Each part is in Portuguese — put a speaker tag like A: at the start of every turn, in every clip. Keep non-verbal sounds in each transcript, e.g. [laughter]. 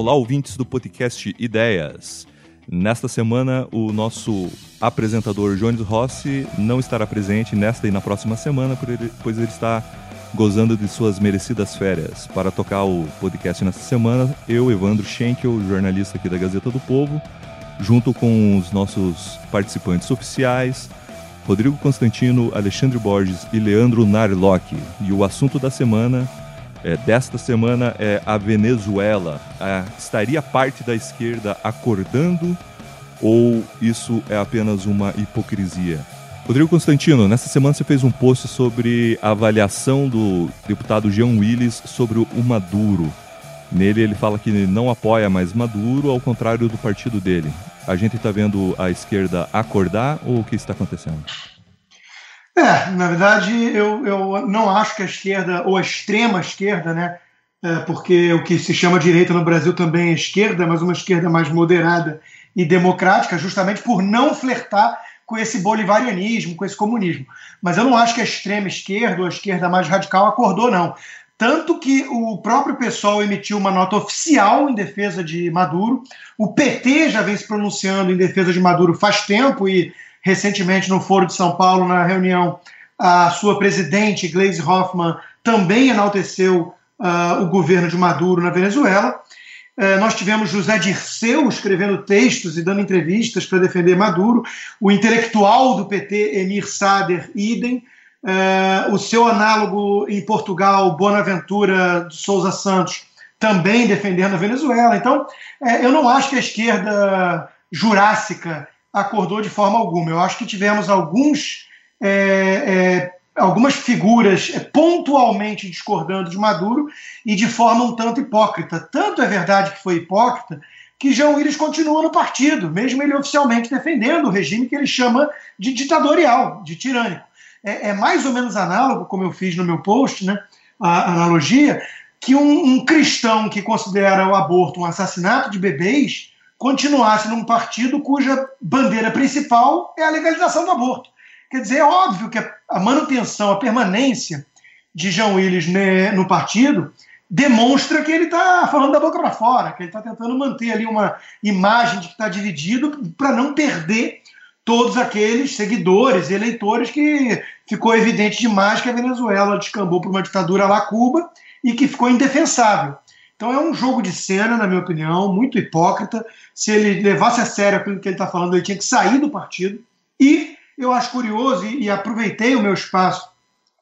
A: Olá, ouvintes do podcast Ideias. Nesta semana, o nosso apresentador Jones Rossi não estará presente nesta e na próxima semana, pois ele está gozando de suas merecidas férias. Para tocar o podcast nesta semana, eu, Evandro Schenkel, jornalista aqui da Gazeta do Povo, junto com os nossos participantes oficiais, Rodrigo Constantino, Alexandre Borges e Leandro Narlock. E o assunto da semana, é, desta semana, é a Venezuela. É, estaria parte da esquerda acordando ou isso é apenas uma hipocrisia? Rodrigo Constantino, nessa semana você fez um post sobre a avaliação do deputado Jean Willis sobre o Maduro. Nele ele fala que não apoia mais Maduro, ao contrário do partido dele. A gente está vendo a esquerda acordar ou o que está acontecendo?
B: É, na verdade, eu, eu não acho que a esquerda, ou a extrema esquerda, né? É, porque o que se chama direita no Brasil também é esquerda, mas uma esquerda mais moderada e democrática, justamente por não flertar com esse bolivarianismo, com esse comunismo. Mas eu não acho que a extrema esquerda ou a esquerda mais radical acordou, não. Tanto que o próprio pessoal emitiu uma nota oficial em defesa de Maduro. O PT já vem se pronunciando em defesa de Maduro faz tempo e recentemente no Foro de São Paulo, na reunião, a sua presidente, Gleisi Hoffmann, também enalteceu uh, o governo de Maduro na Venezuela. Uh, nós tivemos José Dirceu escrevendo textos e dando entrevistas para defender Maduro, o intelectual do PT, Emir Sader, idem, Uh, o seu análogo em Portugal, Bonaventura de Souza Santos, também defendendo a Venezuela. Então, é, eu não acho que a esquerda jurássica acordou de forma alguma. Eu acho que tivemos alguns, é, é, algumas figuras pontualmente discordando de Maduro e de forma um tanto hipócrita. Tanto é verdade que foi hipócrita que João Willis continua no partido, mesmo ele oficialmente defendendo o regime que ele chama de ditatorial, de tirânico é, é, mais ou menos análogo, como eu fiz no meu post, né, a analogia, que um, um cristão que considera o aborto um assassinato de bebês continuasse num partido cuja bandeira principal é a legalização do aborto. Quer dizer, é óbvio que a manutenção, a permanência de João Willis no partido demonstra que ele está falando da boca para fora, que ele está tentando manter ali uma imagem de que está dividido para não perder todos aqueles seguidores eleitores que ficou evidente demais que a Venezuela descambou para uma ditadura lá Cuba e que ficou indefensável. Então é um jogo de cena, na minha opinião, muito hipócrita. Se ele levasse a sério aquilo que ele está falando, ele tinha que sair do partido. E eu acho curioso, e, e aproveitei o meu espaço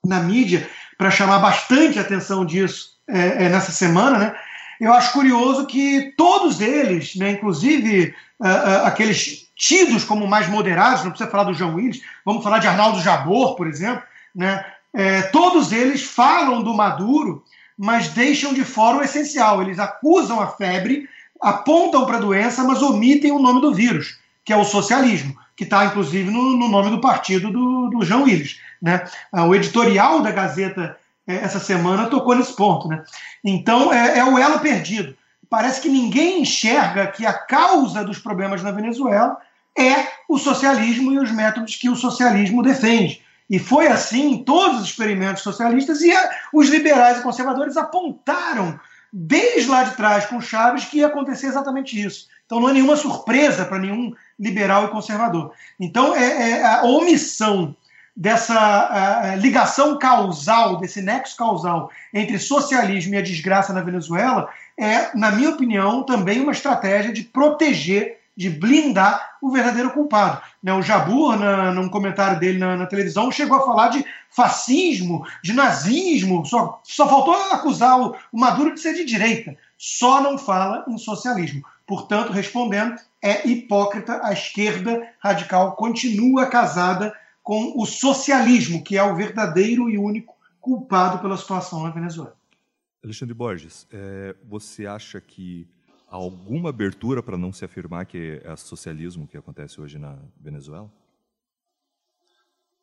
B: na mídia para chamar bastante atenção disso é, é, nessa semana, né? Eu acho curioso que todos eles, né, inclusive uh, uh, aqueles tidos como mais moderados, não precisa falar do João Willis, vamos falar de Arnaldo Jabor, por exemplo, né? É, todos eles falam do Maduro, mas deixam de fora o essencial. Eles acusam a febre, apontam para a doença, mas omitem o nome do vírus, que é o socialismo, que está inclusive no, no, nome do partido do, do João Willis. Né? Ah, o editorial da Gazeta é, essa semana tocou nesse ponto. Né? Então é, é o elo perdido. Parece que ninguém enxerga que a causa dos problemas na Venezuela é o socialismo e os métodos que o socialismo defende. E foi assim em todos os experimentos socialistas, e os liberais e conservadores apontaram desde lá de trás com Chaves que ia acontecer exatamente isso. Então não é nenhuma surpresa para nenhum liberal e conservador. Então é, é a omissão dessa a, a ligação causal, desse nexo causal entre socialismo e a desgraça na Venezuela é, na minha opinião, também uma estratégia de proteger de blindar o verdadeiro culpado. Né, o Jabur, na, num comentário dele na, na, televisão, chegou a falar de fascismo, de nazismo, só, só faltou acusar o, o Maduro de ser de direita. Só não fala em socialismo. Portanto, respondendo, é hipócrita, a esquerda radical continua casada com o socialismo, que é o verdadeiro e único culpado pela situação na Venezuela.
A: Alexandre Borges, é, você acha que alguma abertura para não se afirmar que é socialismo que acontece hoje na Venezuela?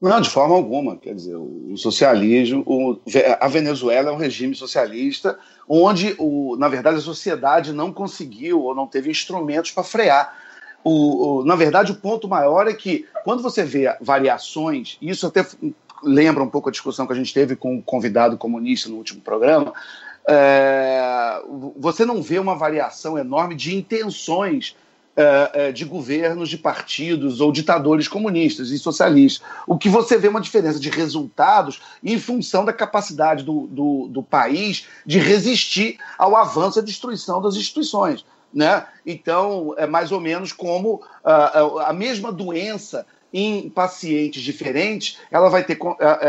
C: Não, de forma alguma. Quer dizer, o socialismo, o, a Venezuela é um regime socialista onde, o, na verdade, a sociedade não conseguiu ou não teve instrumentos para frear. O, na verdade, o ponto maior é que quando você vê variações, isso até lembra um pouco a discussão que a gente teve com o um convidado comunista no último programa, é, você não vê uma variação enorme de intenções é, é, de governos, de partidos ou ditadores comunistas e socialistas. O que você vê é uma diferença de resultados em função da capacidade do, do, do país de resistir ao avanço e à destruição das instituições. Né? Então, é mais ou menos como uh, a mesma doença em pacientes diferentes, ela vai ter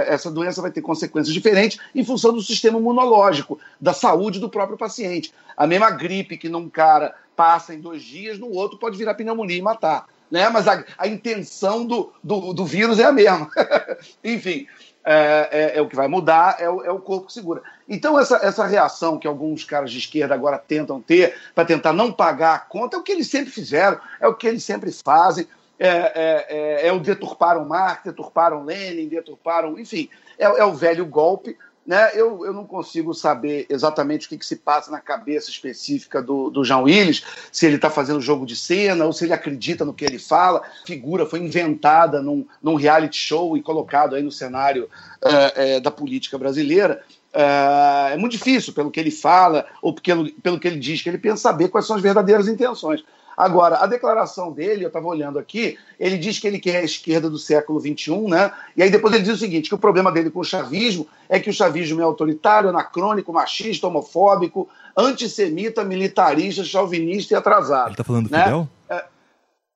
C: essa doença vai ter consequências diferentes em função do sistema imunológico, da saúde do próprio paciente. A mesma gripe que num cara passa em dois dias, no outro pode virar pneumonia e matar. Né? Mas a, a intenção do, do, do, vírus é a mesma. [laughs] Enfim, é, é, é, o que vai mudar, é o, é o corpo que segura. Então, essa, essa reação que alguns caras de esquerda agora tentam ter para tentar não pagar a conta é o que eles sempre fizeram, é o que eles sempre fazem. É, é, é, é o deturparam Marx, deturparam Lenin, deturparam, enfim, é, é o velho golpe né, eu, eu não consigo saber exatamente o que, que se passa na cabeça específica do, do João Willis, se ele está fazendo jogo de cena ou se ele acredita no que ele fala. A figura foi inventada num, num reality show e colocado aí no cenário é, é, da política brasileira. É, é muito difícil, pelo que ele fala ou pelo, pelo que ele diz, que ele pensa saber quais são as verdadeiras intenções. Agora, a declaração dele, eu estava olhando aqui, ele diz que ele quer a esquerda do século XXI, né? E aí depois ele diz o seguinte: que o problema dele com o chavismo é que o chavismo é autoritário, anacrônico, machista, homofóbico, antissemita, militarista, chauvinista e atrasado.
A: Ele está falando do né? Fidel?
C: É,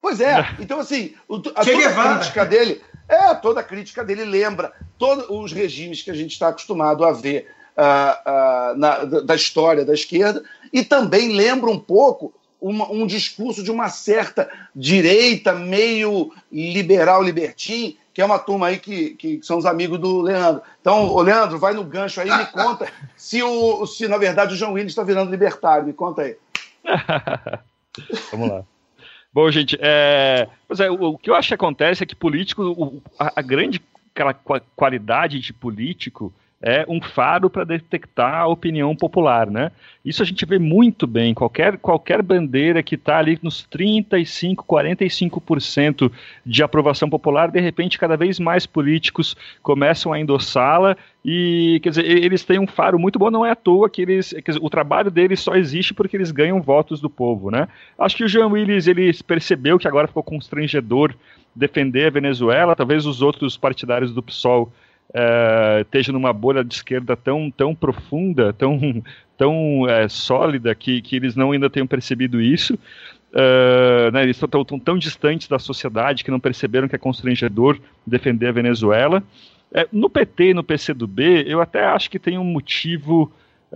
C: pois é. [laughs] Então, assim, a, toda a crítica dele. É, toda a crítica dele lembra todos os regimes que a gente está acostumado a ver uh, uh, na, da história da esquerda, e também lembra um pouco uma, um discurso de uma certa direita meio liberal, libertim, que é uma turma aí que, que são os amigos do Leandro. Então, o Leandro, vai no gancho aí e me conta [laughs] se, o, se, na verdade, o João Willis está virando libertário. Me conta aí. [laughs]
D: Vamos lá. Bom, gente, é, pois é, o, o, que eu acho que acontece é que político, o, a, a, grande qualidade de político é um faro para detectar a opinião popular, né? Isso a gente vê muito bem. Qualquer, qualquer bandeira que está ali nos 35, 45% de aprovação popular, de repente, cada vez mais políticos começam a endossá-la e, quer dizer, eles têm um faro muito bom. Não é à toa que eles, dizer, o trabalho deles só existe porque eles ganham votos do povo, né? Acho que o Jean Willis ele percebeu que agora ficou constrangedor defender a Venezuela. Talvez os outros partidários do PSOL é, esteja numa bolha de esquerda tão, tão profunda, tão, tão é, sólida, que, que eles não ainda tenham percebido isso. Uh, né, eles estão tão, tão, distantes da sociedade que não perceberam que é constrangedor defender a Venezuela. É, no PT e no PCdoB, eu até acho que tem um motivo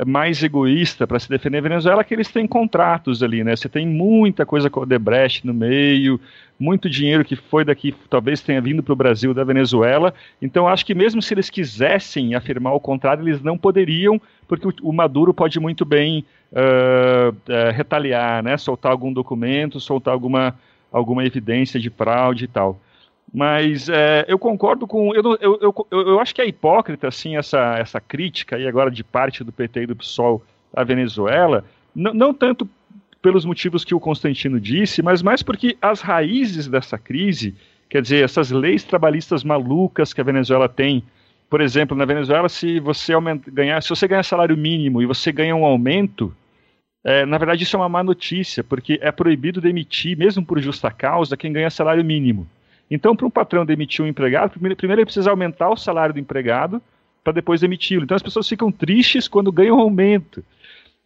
D: mais egoísta para se defender a Venezuela que eles têm contratos ali, né? Você tem muita coisa com o Debrecht no meio, muito dinheiro que foi daqui, talvez tenha vindo para o Brasil da Venezuela. Então acho que mesmo se eles quisessem afirmar o contrário, eles não poderiam, porque o, o Maduro pode muito bem uh, uh, retaliar, né? Soltar algum documento, soltar alguma alguma evidência de fraude e tal. Mas é, eu concordo com. Eu, eu, eu, eu, acho que é hipócrita, assim, essa, essa crítica aí agora de parte do PT e do PSOL à Venezuela, não, não tanto pelos motivos que o Constantino disse, mas mais porque as raízes dessa crise, quer dizer, essas leis trabalhistas malucas que a Venezuela tem. Por exemplo, na Venezuela, se você aumenta, ganhar, se você ganhar salário mínimo e você ganha um aumento, é, na verdade isso é uma má notícia, porque é proibido demitir, mesmo por justa causa, quem ganha salário mínimo. Então, para um patrão demitir um empregado, primeiro, ele precisa aumentar o salário do empregado para depois demiti-lo. Então, as pessoas ficam tristes quando ganham um aumento.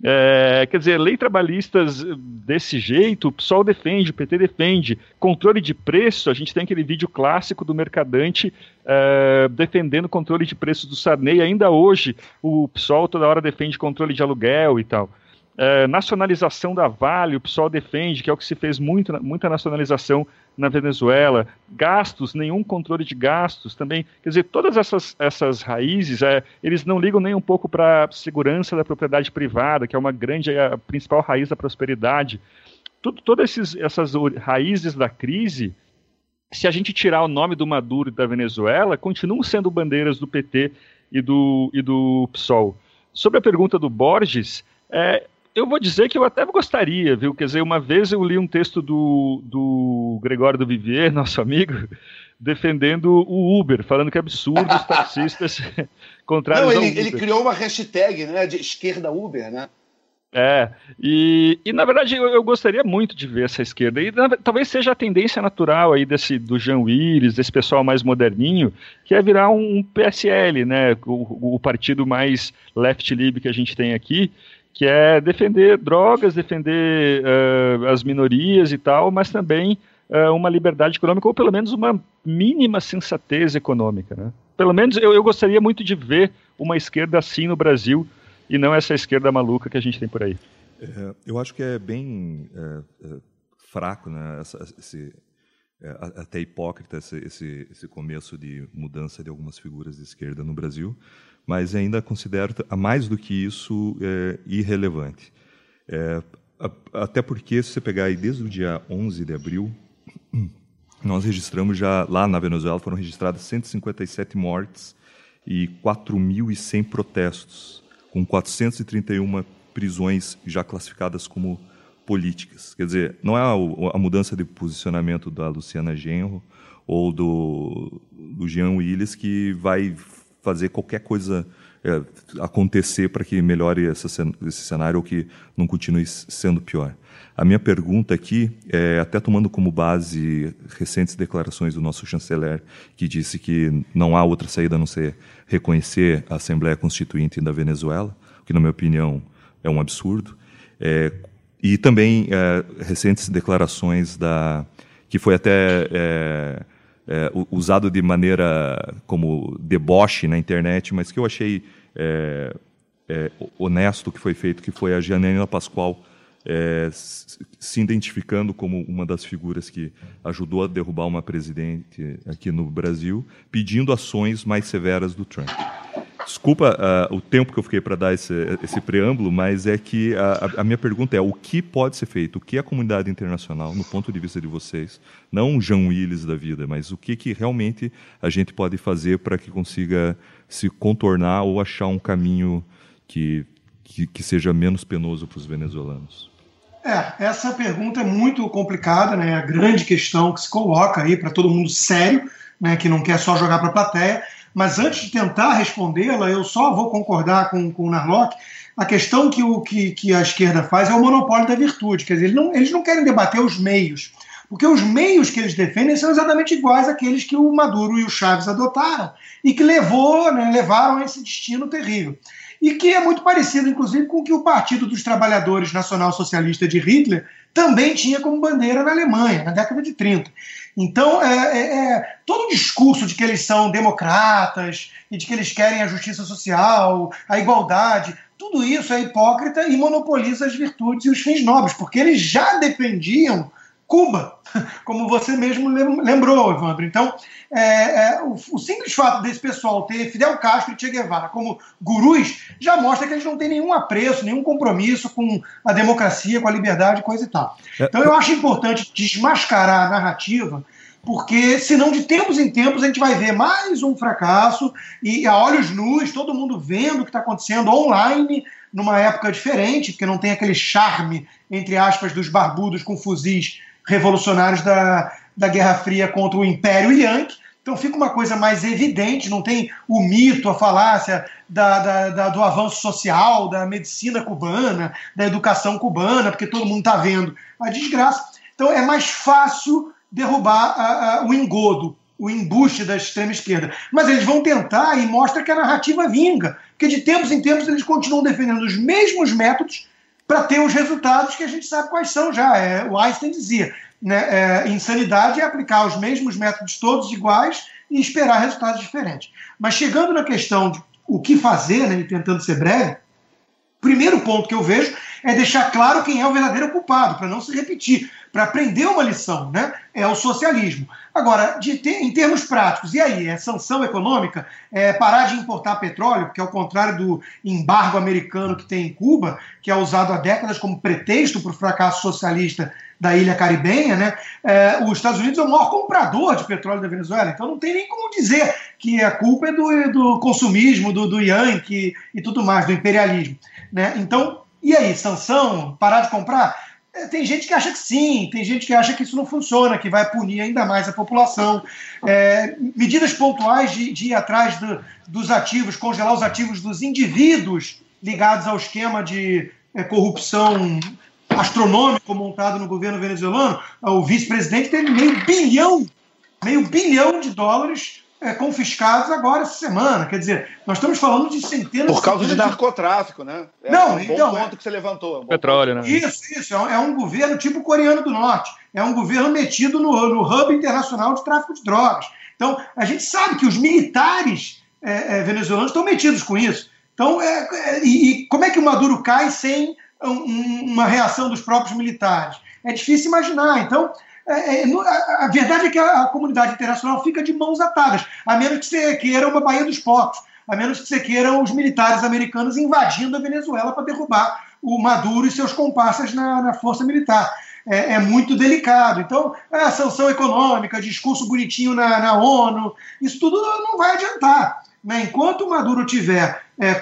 D: É, quer dizer, lei trabalhistas desse jeito, o PSOL defende, o PT defende. Controle de preço, a gente tem aquele vídeo clássico do Mercadante é, defendendo controle de preços do Sarney. Ainda hoje, o PSOL toda hora defende controle de aluguel e tal. É, nacionalização da Vale, o PSOL defende, que é o que se fez muito, muita nacionalização na Venezuela. Gastos, nenhum controle de gastos também. Quer dizer, todas essas, essas raízes, é, eles não ligam nem um pouco para a segurança da propriedade privada, que é uma grande, a principal raiz da prosperidade. Tudo, todas esses, essas raízes da crise, se a gente tirar o nome do Maduro e da Venezuela, continuam sendo bandeiras do PT e do, e do PSOL. Sobre a pergunta do Borges, é, eu vou dizer que eu até gostaria, viu? Quer dizer, uma vez eu li um texto do, do Gregório do Vivier, [laughs] nosso amigo, defendendo o Uber, falando que é absurdo os taxistas [laughs] contrários
C: Não, ele, ele, criou uma hashtag, né, de esquerda Uber, né?
D: É, e, e na verdade eu, eu, gostaria muito de ver essa esquerda, e na, talvez seja a tendência natural aí desse, do Jean Willis, desse pessoal mais moderninho, que é virar um, um PSL, né, o, o, partido mais left-lib que a gente tem aqui, que é defender drogas, defender uh, as minorias e tal, mas também uh, uma liberdade econômica, ou pelo menos uma mínima sensatez econômica, né. Pelo menos eu, eu gostaria muito de ver uma esquerda assim no Brasil, e não essa esquerda maluca que a gente tem por aí.
A: É, eu acho que é bem é, é, fraco, né, essa, esse, é, até hipócrita esse, esse, esse, começo de mudança de algumas figuras de esquerda no Brasil, mas ainda considero, a mais do que isso, é, irrelevante. É, até porque, se você pegar aí desde o dia 11 de abril, [clears throat] nós registramos já, lá na Venezuela, foram registradas 157 mortes e 4.100 protestos com 431 prisões já classificadas como políticas. Quer dizer, não é a, a mudança de posicionamento da Luciana Genro ou do, do Jean Willis que vai fazer qualquer coisa é, acontecer para que melhore essa, esse cenário ou que não continue sendo pior. A minha pergunta aqui, é, até tomando como base recentes declarações do nosso chanceler, que disse que não há outra saída a não ser reconhecer a Assembleia Constituinte da Venezuela, que, na minha opinião, é um absurdo, é, e também é, recentes declarações da que foi até é, usado de maneira como deboche na internet, mas que eu achei é, é, honesto que foi feito, que foi a Janela Pascoal é, se identificando como uma das figuras que ajudou a derrubar uma presidente aqui no Brasil, pedindo ações mais severas do Trump. Desculpa uh, o tempo que eu fiquei para dar esse, esse, preâmbulo, mas é que a, a, minha pergunta é: o que pode ser feito? O que a comunidade internacional, no ponto de vista de vocês, não o João Willis da vida, mas o que, que realmente a gente pode fazer para que consiga se contornar ou achar um caminho que, que, que seja menos penoso para os venezuelanos?
B: É, essa pergunta é muito complicada, né? A grande questão que se coloca aí para todo mundo sério, né? Que não quer só jogar para a plateia. Mas antes de tentar respondê-la, eu só vou concordar com, com o Narlock. A questão que, o, que, que a esquerda faz é o monopólio da virtude. Quer dizer, eles não, eles não querem debater os meios. Porque os meios que eles defendem são exatamente iguais àqueles que o Maduro e o Chaves adotaram e que levou, né, levaram a esse destino terrível e que é muito parecido, inclusive, com o que o Partido dos Trabalhadores Nacional Socialista de Hitler também tinha como bandeira na Alemanha, na década de 30. Então, é, é, é, todo o discurso de que eles são democratas e de que eles querem a justiça social, a igualdade, tudo isso é hipócrita e monopoliza as virtudes e os fins nobres, porque eles já defendiam Cuba, [laughs] como você mesmo lembrou, Evandro. Então, é, é, o, o, simples fato desse pessoal ter Fidel Castro e Che Guevara como gurus já mostra que eles não têm nenhum apreço, nenhum compromisso com a democracia, com a liberdade, coisa e tal. É, então, eu acho importante desmascarar a narrativa, porque senão, de tempos em tempos, a gente vai ver mais um fracasso e a olhos nus, todo mundo vendo o que está acontecendo online, numa época diferente, porque não tem aquele charme, entre aspas, dos barbudos com fuzis revolucionários da, da Guerra Fria contra o Império Yankee. Então fica uma coisa mais evidente, não tem o mito, a falácia da, da, da, do avanço social, da medicina cubana, da educação cubana, porque todo mundo está vendo a desgraça. Então é mais fácil derrubar a, a, o engodo, o embuste da extrema esquerda. Mas eles vão tentar e mostra que a narrativa vinga, porque de tempos em tempos eles continuam defendendo os mesmos métodos para ter os resultados que a gente sabe quais são já. É, o Einstein dizia: né, é, insanidade é aplicar os mesmos métodos todos iguais e esperar resultados diferentes. Mas chegando na questão de o que fazer, né, tentando ser breve, o primeiro ponto que eu vejo é deixar claro quem é o verdadeiro culpado, para não se repetir para aprender uma lição, né? É o socialismo. Agora, ter, em termos práticos, e aí? É sanção econômica? É parar de importar petróleo, porque ao contrário do embargo americano que tem em Cuba, que é usado há décadas como pretexto para o fracasso socialista da ilha caribenha, né? É, os Estados Unidos é o maior comprador de petróleo da Venezuela, então não tem nem como dizer que a culpa é do, do consumismo, do, do Yankee e tudo mais, do imperialismo. Né? Então, e aí, sanção? Parar de comprar? é, tem gente que acha que sim, tem gente que acha que isso não funciona, que vai punir ainda mais a população. É, medidas pontuais de, de ir atrás do, dos ativos, congelar os ativos dos indivíduos ligados ao esquema de é, corrupção astronômico montado no governo venezuelano. O vice-presidente teve meio bilhão, meio bilhão de dólares é, confiscados agora essa semana. Quer dizer, nós estamos falando de centenas
C: Por causa
B: de
C: narcotráfico, né?
B: É Não,
C: um
B: então.
C: Bom ponto que você levantou.
D: Um Petróleo,
C: ponto.
D: né?
B: Isso, isso. É um, é um, governo tipo coreano do norte. É um governo metido no, no hub internacional de tráfico de drogas. Então, a gente sabe que os militares é, é, venezuelanos estão metidos com isso. Então, é, é, e, e, como é que o Maduro cai sem um, uma reação dos próprios militares? É difícil imaginar. Então, é, é, a, a, verdade é que a, a, comunidade internacional fica de mãos atadas, a menos que você queira uma Baía dos Porcos, a menos que você queira os militares americanos invadindo a Venezuela para derrubar o Maduro e seus comparsas na, na força militar. É, é, muito delicado. Então, a sanção econômica, discurso bonitinho na, na ONU, isso tudo não vai adiantar. Né? Enquanto o Maduro tiver é,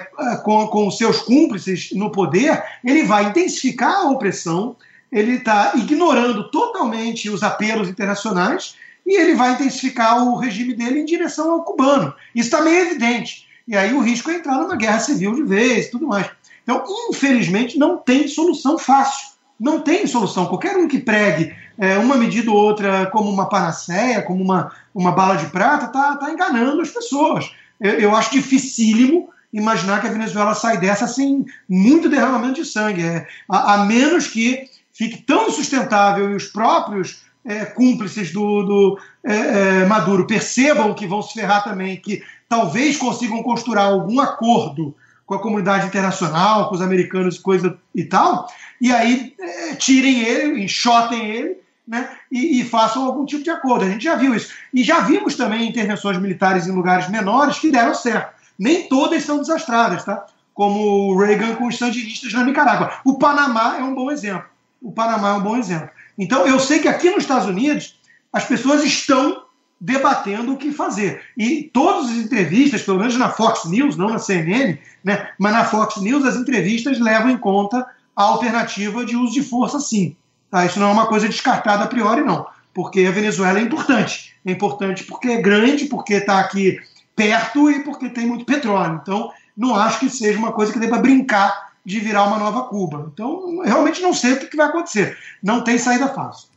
B: com, com seus cúmplices no poder, ele vai intensificar a opressão, ele está ignorando totalmente os apelos internacionais e ele vai intensificar o regime dele em direção ao cubano. Isso está meio evidente. E aí o risco é entrar numa guerra civil de vez tudo mais. Então, infelizmente, não tem solução fácil. Não tem solução. Qualquer um que pregue é, uma medida ou outra como uma panaceia, como uma, uma bala de prata, está tá enganando as pessoas. Eu, eu acho dificílimo imaginar que a Venezuela sai dessa sem muito derramamento de sangue. É, a, a menos que fique tão insustentável e os próprios é, cúmplices do, do é, é, Maduro percebam que vão se ferrar também, que talvez consigam costurar algum acordo com a comunidade internacional, com os americanos coisa e tal, e aí é, tirem ele, enxotem ele, né, e, e, façam algum tipo de acordo. A gente já viu isso. E já vimos também intervenções militares em lugares menores que deram certo. Nem todas são desastradas, tá? Como o Reagan com os sandinistas na Nicarágua. O Panamá é um bom exemplo o Panamá é um bom exemplo. Então, eu sei que aqui nos Estados Unidos as pessoas estão debatendo o que fazer. E todas as entrevistas, pelo menos na Fox News, não na CNN, né, mas na Fox News, as entrevistas levam em conta a alternativa de uso de força, sim. Tá? Isso não é uma coisa descartada a priori, não. Porque a Venezuela é importante. É importante porque é grande, porque está aqui perto e porque tem muito petróleo. Então, não acho que seja uma coisa que deva brincar de virar uma nova Cuba. Então, realmente não sei o que vai acontecer. Não tem saída fácil.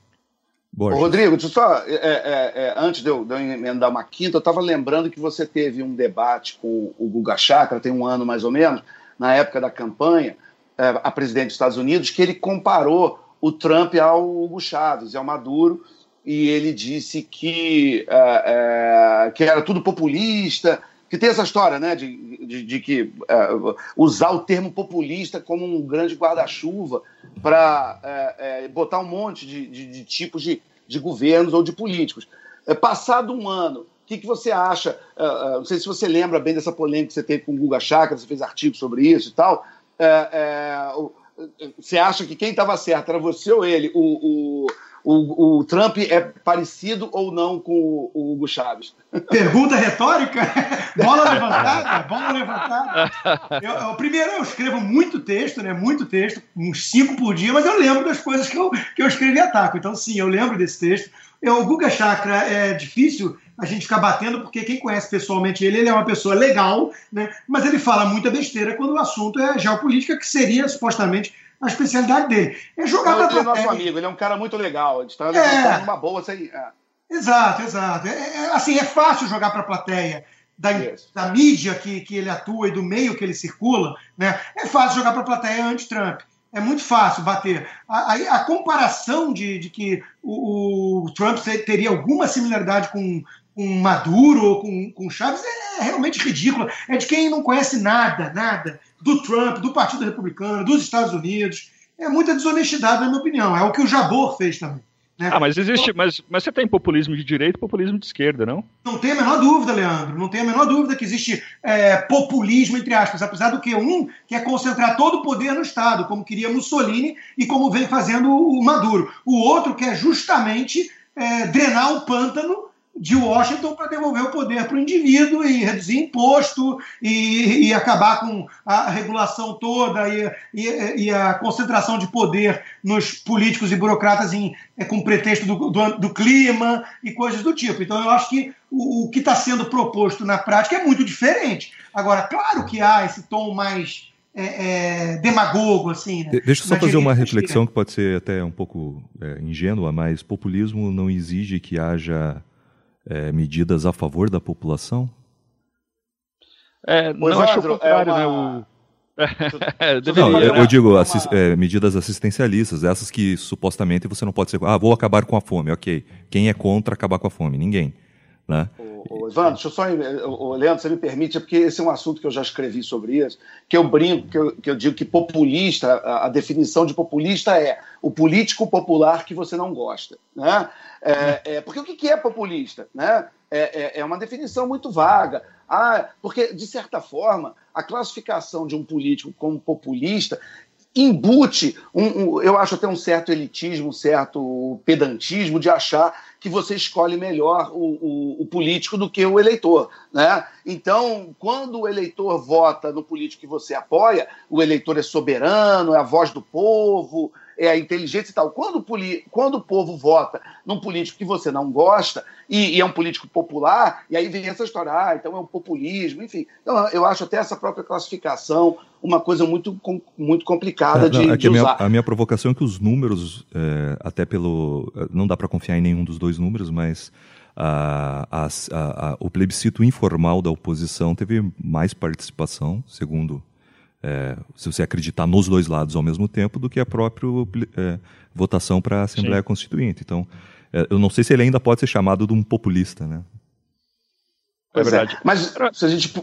C: Ô, Rodrigo, deixa eu só, é, é, é, antes de eu, de eu emendar uma quinta, eu estava lembrando que você teve um debate com o Guga Chakra, tem um ano mais ou menos, na época da campanha, é, a presidente dos Estados Unidos, que ele comparou o Trump ao Hugo Chávez, ao Maduro, e ele disse que, é, é, que era tudo populista, que tem essa história, né, de, de, de que uh, usar o termo populista como um grande guarda-chuva para é, é, botar um monte de, de, tipos de, governos ou de políticos. É, passado um ano, o que, que você acha? não sei se você lembra bem dessa polêmica que você teve com o Guga Chakra, você fez artigo sobre isso e tal. você acha que quem estava certo era você ou ele? o, o o, o Trump é parecido ou não com o, Hugo Chaves?
B: Pergunta retórica? [laughs] bola levantada? Bola levantada? Eu, eu, primeiro, eu escrevo muito texto, né? Muito texto, uns cinco por dia, mas eu lembro das coisas que eu, que eu escrevi a taco. Então, sim, eu lembro desse texto. Eu, o Guga Chakra é difícil a gente ficar batendo, porque quem conhece pessoalmente ele, ele é uma pessoa legal, né? mas ele fala muita besteira quando o assunto é geopolítica, que seria supostamente a especialidade dele. É jogar
C: para Ele é nosso amigo, ele é um cara muito legal, a gente está é. numa boa. Assim, é.
B: Exato, exato. É, é, assim, é fácil jogar para a plateia da, da mídia que, que ele atua e do meio que ele circula, né? É fácil jogar para a plateia anti-Trump. É muito fácil bater. A, a, a comparação de, de que o, o, Trump teria alguma similaridade com, com Maduro ou com, com Chaves é realmente ridícula. É de quem não conhece nada, nada do Trump, do Partido Republicano, dos Estados Unidos. É muita desonestidade, na minha opinião. É o que o Jabor fez também.
D: Né? Ah, mas existe. Mas, mas você tem populismo de direita e populismo de esquerda, não?
B: Não tem a menor dúvida, Leandro. Não tem a menor dúvida que existe é, populismo, entre aspas. Apesar do que um quer concentrar todo o poder no Estado, como queria Mussolini e como vem fazendo o Maduro. O outro quer justamente é, drenar o pântano de Washington para devolver o poder para o indivíduo e reduzir imposto e, e, acabar com a regulação toda e, e, e, a concentração de poder nos políticos e burocratas em, é, com pretexto do, do, do, clima e coisas do tipo. Então, eu acho que o, o que está sendo proposto na prática é muito diferente. Agora, claro que há esse tom mais é, é, demagogo, assim. Né?
A: Deixa eu só fazer uma reflexão que pode ser até um pouco é, ingênua, mas populismo não exige que haja é, medidas a favor da população?
D: É, não Andro, acho o contrário, é uma... né? O... [laughs]
A: não, eu, eu digo assist, é, medidas assistencialistas, essas que supostamente você não pode ser. Ah, vou acabar com a fome, ok. Quem é contra acabar com a fome? Ninguém. Né?
C: Ô, Evandro, deixa eu só. Ô, Leandro, você me permite, é porque esse é um assunto que eu já escrevi sobre isso, que eu brinco, que eu, que eu digo que populista, a, a, definição de populista é o político popular que você não gosta. Né? É, é, porque o que é populista? Né? É, é, é uma definição muito vaga. Ah, porque, de certa forma, a classificação de um político como populista embute, um, um, eu acho até um certo elitismo, um certo pedantismo de achar que você escolhe melhor o, o, o, político do que o eleitor. Né? Então, quando o eleitor vota no político que você apoia, o eleitor é soberano, é a voz do povo, é a inteligência e tal. Quando. Quando o povo vota num político que você não gosta, e, e, é um político popular, e aí vem essa história, ah, então é um populismo, enfim. Então, eu acho até essa própria classificação uma coisa muito, muito complicada é, de,
A: é
C: de
A: a. Minha, a minha provocação é que os números, é, até pelo. Não dá para confiar em nenhum dos dois números, mas. A, a, o plebiscito informal da oposição teve mais participação, segundo é, se você acreditar nos dois lados ao mesmo tempo, do que a própria é, votação para a Assembleia Sim. Constituinte. Então, é, eu não sei se ele ainda pode ser chamado de um populista, né?
C: É verdade. Mas se a gente.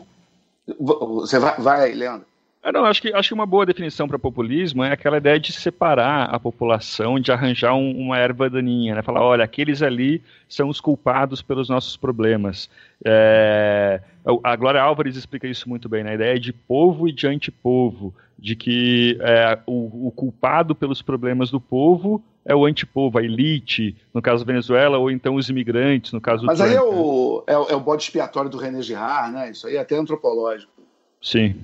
C: Você vai, vai Leandro.
D: Ah, não, acho que, acho que uma boa definição para populismo é aquela ideia de separar a população, de arranjar um, uma erva daninha, né? Falar, olha, aqueles ali são os culpados pelos nossos problemas. É, a Glória Álvares explica isso muito bem, na né? ideia de povo e de antipovo, de que é, o, o culpado pelos problemas do povo é o antipovo, a elite, no caso da Venezuela, ou então os imigrantes, no caso
C: Mas do Mas aí é o, é, é, o bode expiatório do René Girard, né? Isso aí é até antropológico.
D: Sim.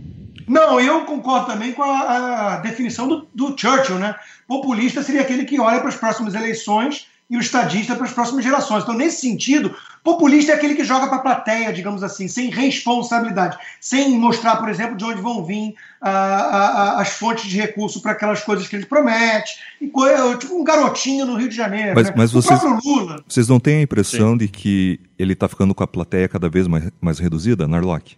B: Não, eu concordo também com a, a definição do, do, Churchill, né? Populista seria aquele que olha para as próximas eleições e o estadista para as próximas gerações. Então, nesse sentido, populista é aquele que joga para a plateia, digamos assim, sem responsabilidade, sem mostrar, por exemplo, de onde vão vir as fontes de recurso para aquelas coisas que ele promete. E, tipo um garotinho no Rio de Janeiro.
A: Mas, né? mas vocês, vocês não têm a impressão Sim. de que ele está ficando com a plateia cada vez mais, mais reduzida, Narlock?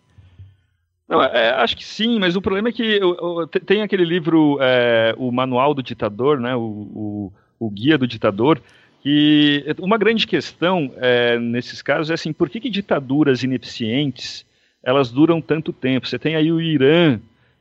D: Não, é, acho que sim, mas o problema é que tem aquele livro, é, o Manual do Ditador, né, o, o, o, Guia do Ditador, e uma grande questão é, nesses casos é assim, por que, que ditaduras ineficientes elas duram tanto tempo? Você tem aí o Irã,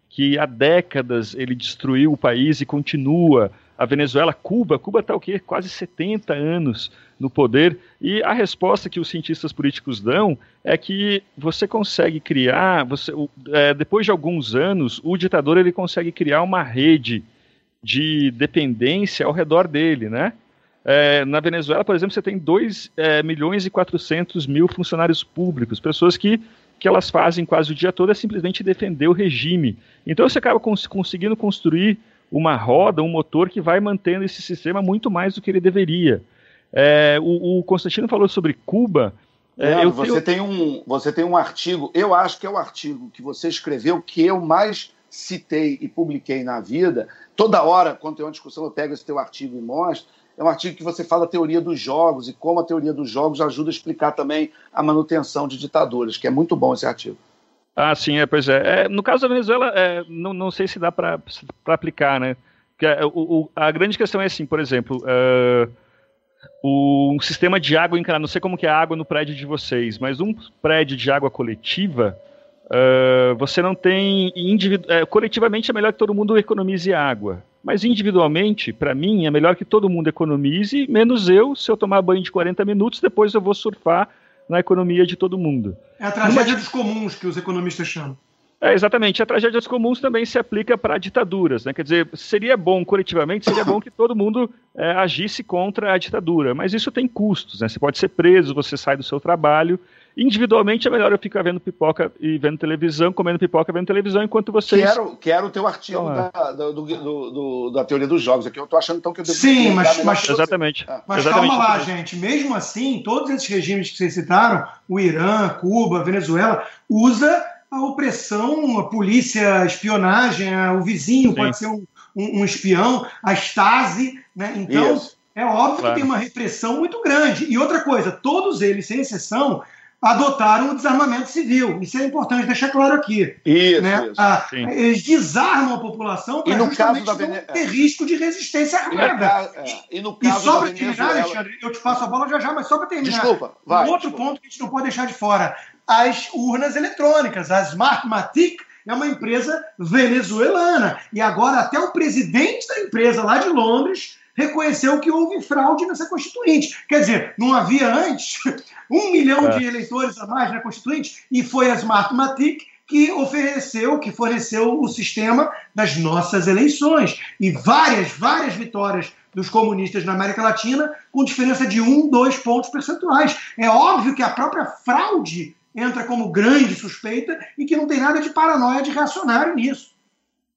D: que há décadas ele destruiu o país e continua a Venezuela, Cuba, Cuba está o quê? Quase 70 anos no poder, e a resposta que os cientistas políticos dão é que você consegue criar, você, é, depois de alguns anos, o ditador ele consegue criar uma rede de dependência ao redor dele, né? É, na Venezuela, por exemplo, você tem 2 é, milhões e 400 mil funcionários públicos, pessoas que que elas fazem quase o dia todo é simplesmente defender o regime. Então você acaba cons conseguindo construir uma roda, um motor que vai mantendo esse sistema muito mais do que ele deveria. É, o, o, Constantino falou sobre Cuba.
C: É, você, tenho... tem um, você tem um artigo, eu acho que é o artigo que você escreveu que eu mais citei e publiquei na vida. Toda hora, quando tem uma discussão, eu pego esse teu artigo e mostro. É um artigo que você fala a teoria dos jogos e como a teoria dos jogos ajuda a explicar também a manutenção de ditaduras, que é muito bom esse artigo.
D: Ah, sim, é, pois é. é no caso da Venezuela, é, não, não sei se dá para aplicar, né? É, o, o, a grande questão é assim, por exemplo, uh, o um sistema de água encanada, não sei como que é a água no prédio de vocês, mas um prédio de água coletiva, uh, você não tem, uh, coletivamente é melhor que todo mundo economize água, mas individualmente, para mim, é melhor que todo mundo economize, menos eu, se eu tomar banho de 40 minutos, depois eu vou surfar na economia de todo mundo.
B: É a tragédia Numa... dos comuns que os economistas chamam.
D: É, exatamente. A tragédias comuns também se aplica para ditaduras, né? Quer dizer, seria bom, coletivamente, seria bom que todo mundo é, agisse contra a ditadura, mas isso tem custos, né? Você pode ser preso, você sai do seu trabalho. Individualmente é melhor eu ficar vendo pipoca e vendo televisão, comendo pipoca e vendo televisão, enquanto vocês.
C: Quero, quero o teu artigo então, da, do, do, do, da teoria dos jogos aqui. Eu tô achando então que eu devo.
B: Sim, mas. mas
D: exatamente.
B: Mas
D: exatamente.
B: calma lá, gente. Mesmo assim, todos esses regimes que vocês citaram, o Irã, Cuba, Venezuela, usa a opressão, a polícia, a espionagem, o vizinho Sim. pode ser um, um, um, espião, a Stasi, né? Então, Isso. é óbvio claro. que tem uma repressão muito grande. E outra coisa, todos eles, sem exceção, adotaram o desarmamento civil. Isso é importante deixar claro aqui.
C: Isso, né? isso.
B: Ah, eles desarmam a população para
C: da
B: Vene... ter risco de resistência armada.
C: E, no caso,
B: e só para terminar, Alexandre, eu te passo a bola já já, mas só para terminar.
C: Desculpa, vai.
B: Um outro
C: desculpa.
B: ponto que a gente não pode deixar de fora as urnas eletrônicas. A Smartmatic é uma empresa venezuelana. E agora até o presidente da empresa lá de Londres reconheceu que houve fraude nessa Constituinte. Quer dizer, não havia antes [laughs] um milhão é. de eleitores a mais na Constituinte e foi a Smartmatic que ofereceu, que forneceu o sistema das nossas eleições. E várias, várias vitórias dos comunistas na América Latina com diferença de um, dois pontos percentuais. É óbvio que a própria fraude entra como grande suspeita e que não tem nada de paranoia de reacionário nisso.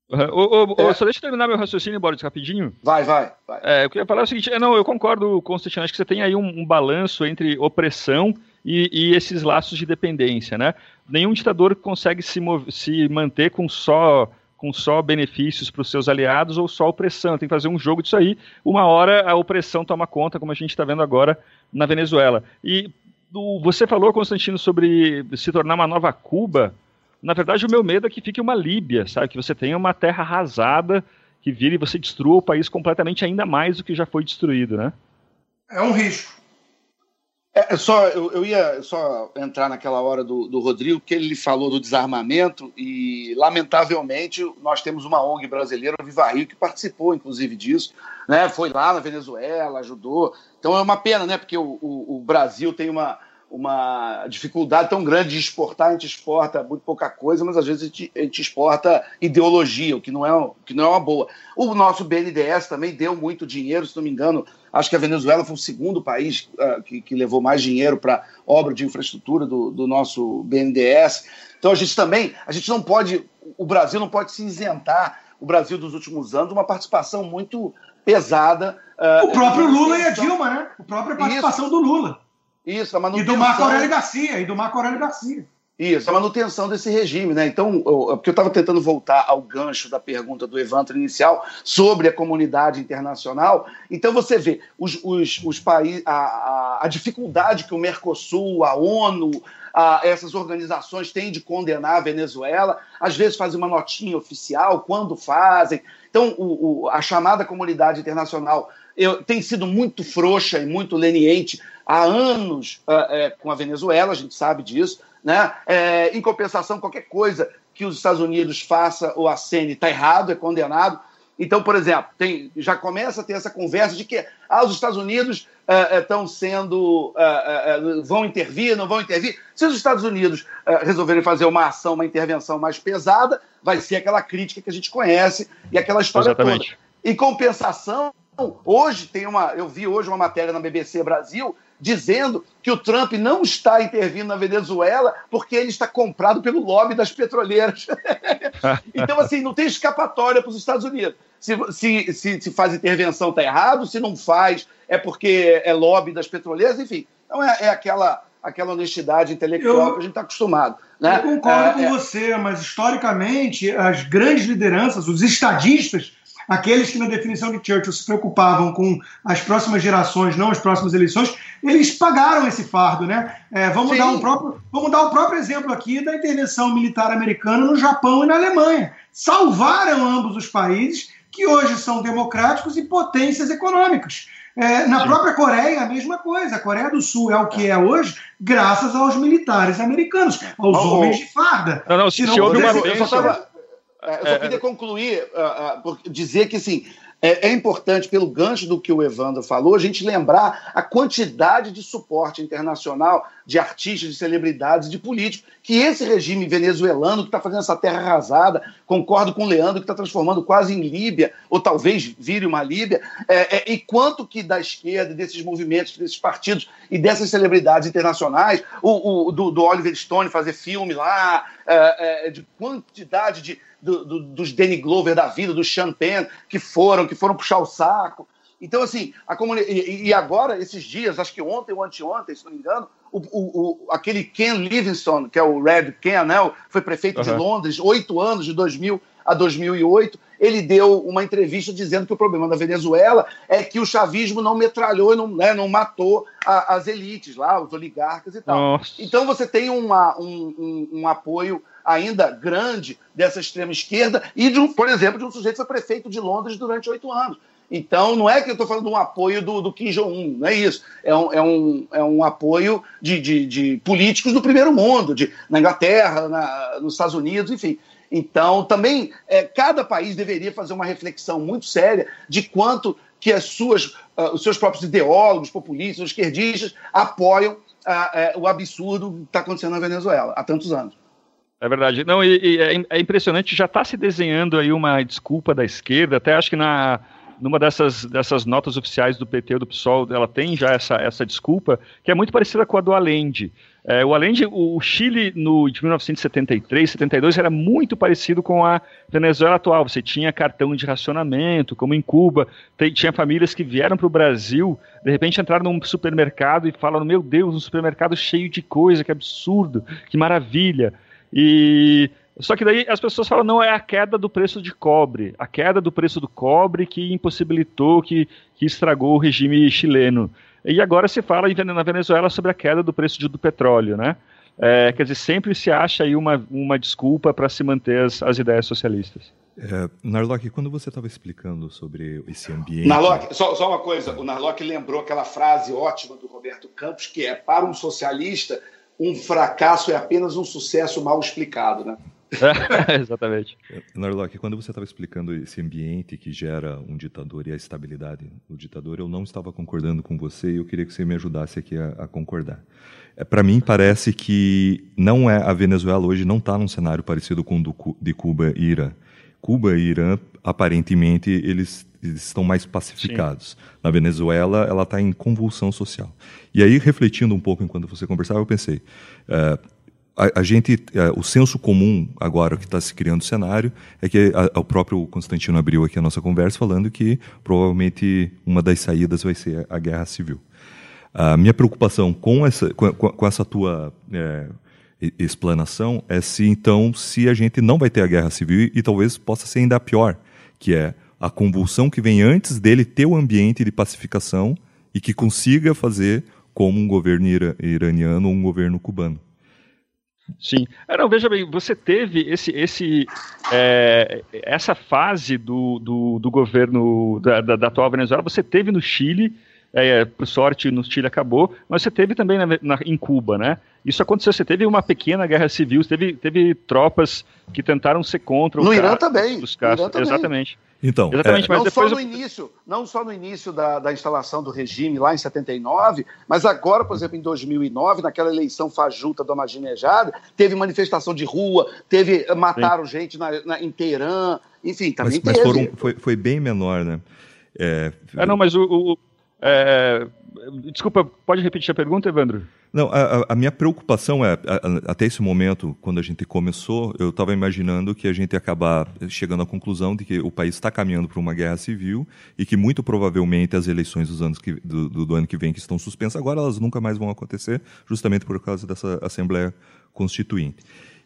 D: Uhum. é. Só deixa eu terminar meu raciocínio, Boris, rapidinho.
C: Vai, vai. vai.
D: É, eu queria falar o seguinte: é, não, eu concordo, Constantino, acho que você tem aí um, um balanço entre opressão e, e, esses laços de dependência, né? Nenhum ditador consegue se, se manter com só com só benefícios para os seus aliados ou só opressão. Tem que fazer um jogo disso aí. Uma hora a opressão toma conta, como a gente está vendo agora na Venezuela. E do, você falou, Constantino, sobre se tornar uma nova Cuba. Na verdade, o meu medo é que fique uma Líbia, sabe? Que você tenha uma terra arrasada, que vire e você destrua o país completamente ainda mais do que já foi destruído, né?
B: É um risco.
C: É, é só, eu, eu, ia só entrar naquela hora do, do Rodrigo, que ele falou do desarmamento e, lamentavelmente, nós temos uma ONG brasileira, o Viva Rio, que participou, inclusive, disso, né? Foi lá na Venezuela, ajudou. Então é uma pena, né? Porque o, o, o Brasil tem uma, uma dificuldade tão grande de exportar, a gente exporta muito pouca coisa, mas às vezes a gente, a gente, exporta ideologia, o que não, é, o que não é uma boa. O nosso BNDES também deu muito dinheiro, se não me engano, acho que a Venezuela foi o segundo país uh, que, que, levou mais dinheiro para obra de infraestrutura do, do nosso BNDES. Então a gente também, a gente não pode, o Brasil não pode se isentar, o Brasil dos últimos anos, uma participação muito pesada.
B: Uh, o próprio Lula e a Dilma, né? A própria participação Isso. do Lula.
C: Isso, a
B: manutenção. E do Marco Aurélio Garcia, e do Marco Aurélio Garcia.
C: Isso, a manutenção desse regime, né? Então, eu, porque eu estava tentando voltar ao gancho da pergunta do Evandro inicial sobre a comunidade internacional. Então, você vê os, os, os países, a, a, a, dificuldade que o Mercosul, a ONU, a, essas organizações têm de condenar a Venezuela, às vezes fazem uma notinha oficial, quando fazem. Então, o, o, a chamada comunidade internacional eu, tem sido muito frouxa e muito leniente há anos uh, é, com a Venezuela, a gente sabe disso. Né? É, em compensação, qualquer coisa que os Estados Unidos faça ou acene está errado, é condenado. Então, por exemplo, tem, já começa a ter essa conversa de que ah, os Estados Unidos estão uh, sendo. Uh, uh, vão intervir, não vão intervir. Se os Estados Unidos resolverem fazer uma ação, uma intervenção mais pesada, vai ser aquela crítica que a gente conhece e aquela história Exatamente. toda. Em compensação, hoje tem uma. Eu vi hoje uma matéria na BBC Brasil dizendo que o Trump não está intervindo na Venezuela porque ele está comprado pelo lobby das petroleiras. [laughs] então, assim, não tem escapatória para os Estados Unidos. Se, se, se, se faz intervenção, está errado, se não faz, é porque é lobby das petroleiras, enfim. Então, é, é aquela, aquela honestidade intelectual eu, que a gente está acostumado. Né?
B: Eu concordo é, com é... você, mas historicamente, as grandes lideranças, os estadistas, aqueles que, na definição de Churchill, se preocupavam com as próximas gerações, não as próximas eleições, eles pagaram esse fardo, né? É, vamos, dar um próprio, vamos dar o próprio exemplo aqui da intervenção militar americana no Japão e na Alemanha. Salvaram ambos os países que hoje são democráticos e potências econômicas. É, na Sim. própria Coreia, a mesma coisa. A Coreia do Sul é o que é hoje, graças aos militares americanos, aos oh, homens de farda.
D: Não, não, se, se houve uma
C: eu, é, eu só queria concluir, uh, uh, dizer que assim, é, é, importante, pelo gancho do que o Evandro falou, a gente lembrar a quantidade de suporte internacional de artistas, de celebridades, de políticos, que esse regime venezuelano que está fazendo essa terra arrasada, concordo com o Leandro, que está transformando quase em Líbia, ou talvez vire uma Líbia, é, é, e quanto que da esquerda, desses movimentos, desses partidos e dessas celebridades internacionais, o, o do, do, Oliver Stone fazer filme lá, é, é, de quantidade de, do, do, dos Danny Glover da vida, do Sean Penn, que foram, que foram puxar o saco. Então, assim, a comunidade. E, e, agora, esses dias, acho que ontem ou anteontem, se não me engano, o, o, o aquele Ken Livingstone, que é o Red Ken, né, foi prefeito uhum. de Londres, oito anos, de 2000 a 2008, ele deu uma entrevista dizendo que o problema da Venezuela é que o chavismo não metralhou, não, né, não matou a, as elites lá, os oligarcas e tal. Nossa. Então você tem uma, um, um, um apoio ainda grande dessa extrema esquerda e, de um, por exemplo, de um sujeito que foi prefeito de Londres durante oito anos. Então, não é que eu estou falando de um apoio do, do Kim Jong-un, não é isso. É um, é um, é um apoio de, de, de políticos do primeiro mundo, de, na Inglaterra, na, nos Estados Unidos, enfim. Então, também, é, cada país deveria fazer uma reflexão muito séria de quanto que as suas, uh, os seus próprios ideólogos, populistas, esquerdistas, apoiam uh, uh, o absurdo que está acontecendo na Venezuela há tantos anos.
D: É verdade. Não, e, e é, é, impressionante, já está se desenhando aí uma desculpa da esquerda, até acho que na numa dessas, dessas notas oficiais do PT ou do PSOL, ela tem já essa, essa desculpa, que é muito parecida com a do Allende. É, o Allende, o Chile no, de 1973, 72 era muito parecido com a Venezuela atual. Você tinha cartão de racionamento, como em Cuba. Tem, tinha famílias que vieram para o Brasil, de repente entraram num supermercado e falam: Meu Deus, um supermercado cheio de coisa, que absurdo, que maravilha. E só que daí as pessoas falam, não, é a queda do preço de cobre, a queda do preço do cobre que impossibilitou, que, que estragou o regime chileno. E agora se fala na Venezuela sobre a queda do preço de, do petróleo, né? É, quer dizer, sempre se acha aí uma, uma desculpa para se manter as, as ideias socialistas.
A: É, Narlock, quando você estava explicando sobre esse ambiente.
C: Narlock, só, só uma coisa: o Narlock lembrou aquela frase ótima do Roberto Campos, que é: para um socialista, um fracasso é apenas um sucesso mal explicado, né? [laughs]
D: Exatamente.
A: Narlock, quando você estava explicando esse ambiente que gera um ditador e a estabilidade do ditador, eu não estava concordando com você e eu queria que você me ajudasse aqui a, a concordar. É, Para mim, parece que não é a Venezuela hoje não está num cenário parecido com o do, de Cuba e Irã. Cuba e Irã, aparentemente, eles, eles estão mais pacificados. Sim. Na Venezuela, ela está em convulsão social. E aí, refletindo um pouco enquanto você conversava, eu pensei, uh, a, a, gente, uh, o senso comum agora que está se criando o cenário é que a, o próprio Constantino abriu aqui a nossa conversa falando que provavelmente uma das saídas vai ser a guerra civil. A minha preocupação com essa, com, com essa tua é, explanação é se então se a gente não vai ter a guerra civil e, talvez possa ser ainda pior, que é a convulsão que vem antes dele ter o ambiente de pacificação e que consiga fazer como um governo iraniano ou um governo cubano.
D: Sim. É, não, veja bem, você teve esse, esse, é, essa fase do, do, do governo da, da, da, atual Venezuela, você teve no Chile, é, por sorte no Chile acabou, mas você teve também na, na, em Cuba, né? Isso aconteceu, você teve uma pequena guerra civil, teve, teve tropas que tentaram ser contra o
C: No Irã também.
D: Os Irã também. Exatamente.
A: Então,
C: Exatamente, é... mas não só no início, não só no início da, da instalação do regime lá em 79, mas agora, por exemplo, em 2009, naquela eleição fajuta do Ahmadinejad, teve manifestação de rua, teve eh, mataram Sim. gente na, na, em Teherã, enfim, também
A: mas,
C: teve.
A: Mas foram, foi, foi bem menor, né?
D: É, é não, mas o, o é, desculpa, pode repetir a pergunta, Evandro?
A: Não, a, a minha preocupação é, a, até esse momento, quando a gente começou, eu estava imaginando que a gente ia acabar chegando à conclusão de que o país está caminhando para uma guerra civil e que muito provavelmente as eleições dos anos que, do, do, do ano que vem que estão suspensas agora, elas nunca mais vão acontecer, justamente por causa dessa Assembleia Constituinte.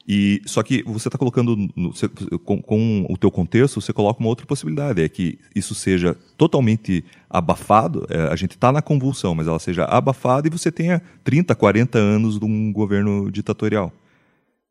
A: E só que você está colocando no, você, com, com, o teu contexto, você coloca uma outra possibilidade, é que isso seja totalmente abafado. É, a gente está na convulsão, mas ela seja abafada e você tenha 30, 40 anos de um governo ditatorial.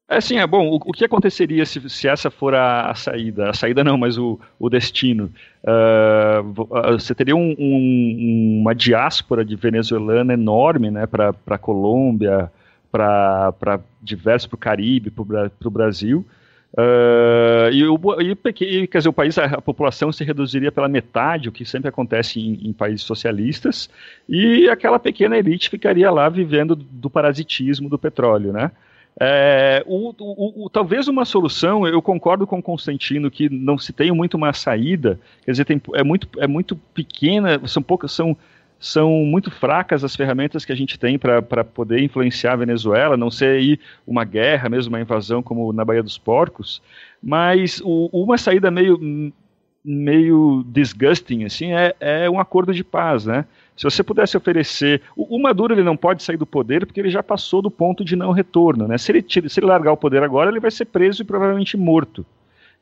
D: É sim, é bom. O, o que aconteceria se, se essa for a, a, saída? A saída não, mas o, o destino. Uh, você teria um, um, uma diáspora de venezuelana enorme, né, para Colômbia, para diversos, para o Caribe, para o Brasil. Uh, e, o, e, quer dizer, o país, a, população se reduziria pela metade, o que sempre acontece em, em, países socialistas, e aquela pequena elite ficaria lá vivendo do parasitismo do petróleo, né? É, o, o, o, talvez uma solução, eu concordo com Constantino que não se tem muito uma saída, quer dizer, tem, é, muito, é muito pequena, são poucas, são são muito fracas as ferramentas que a gente tem para poder influenciar a Venezuela, não ser aí uma guerra, mesmo uma invasão como na Baía dos Porcos, mas o, uma saída meio meio disgusting assim é, é um acordo de paz, né? Se você pudesse oferecer, o, o Maduro ele não pode sair do poder porque ele já passou do ponto de não retorno, né? Se ele, se ele largar o poder agora, ele vai ser preso e provavelmente morto.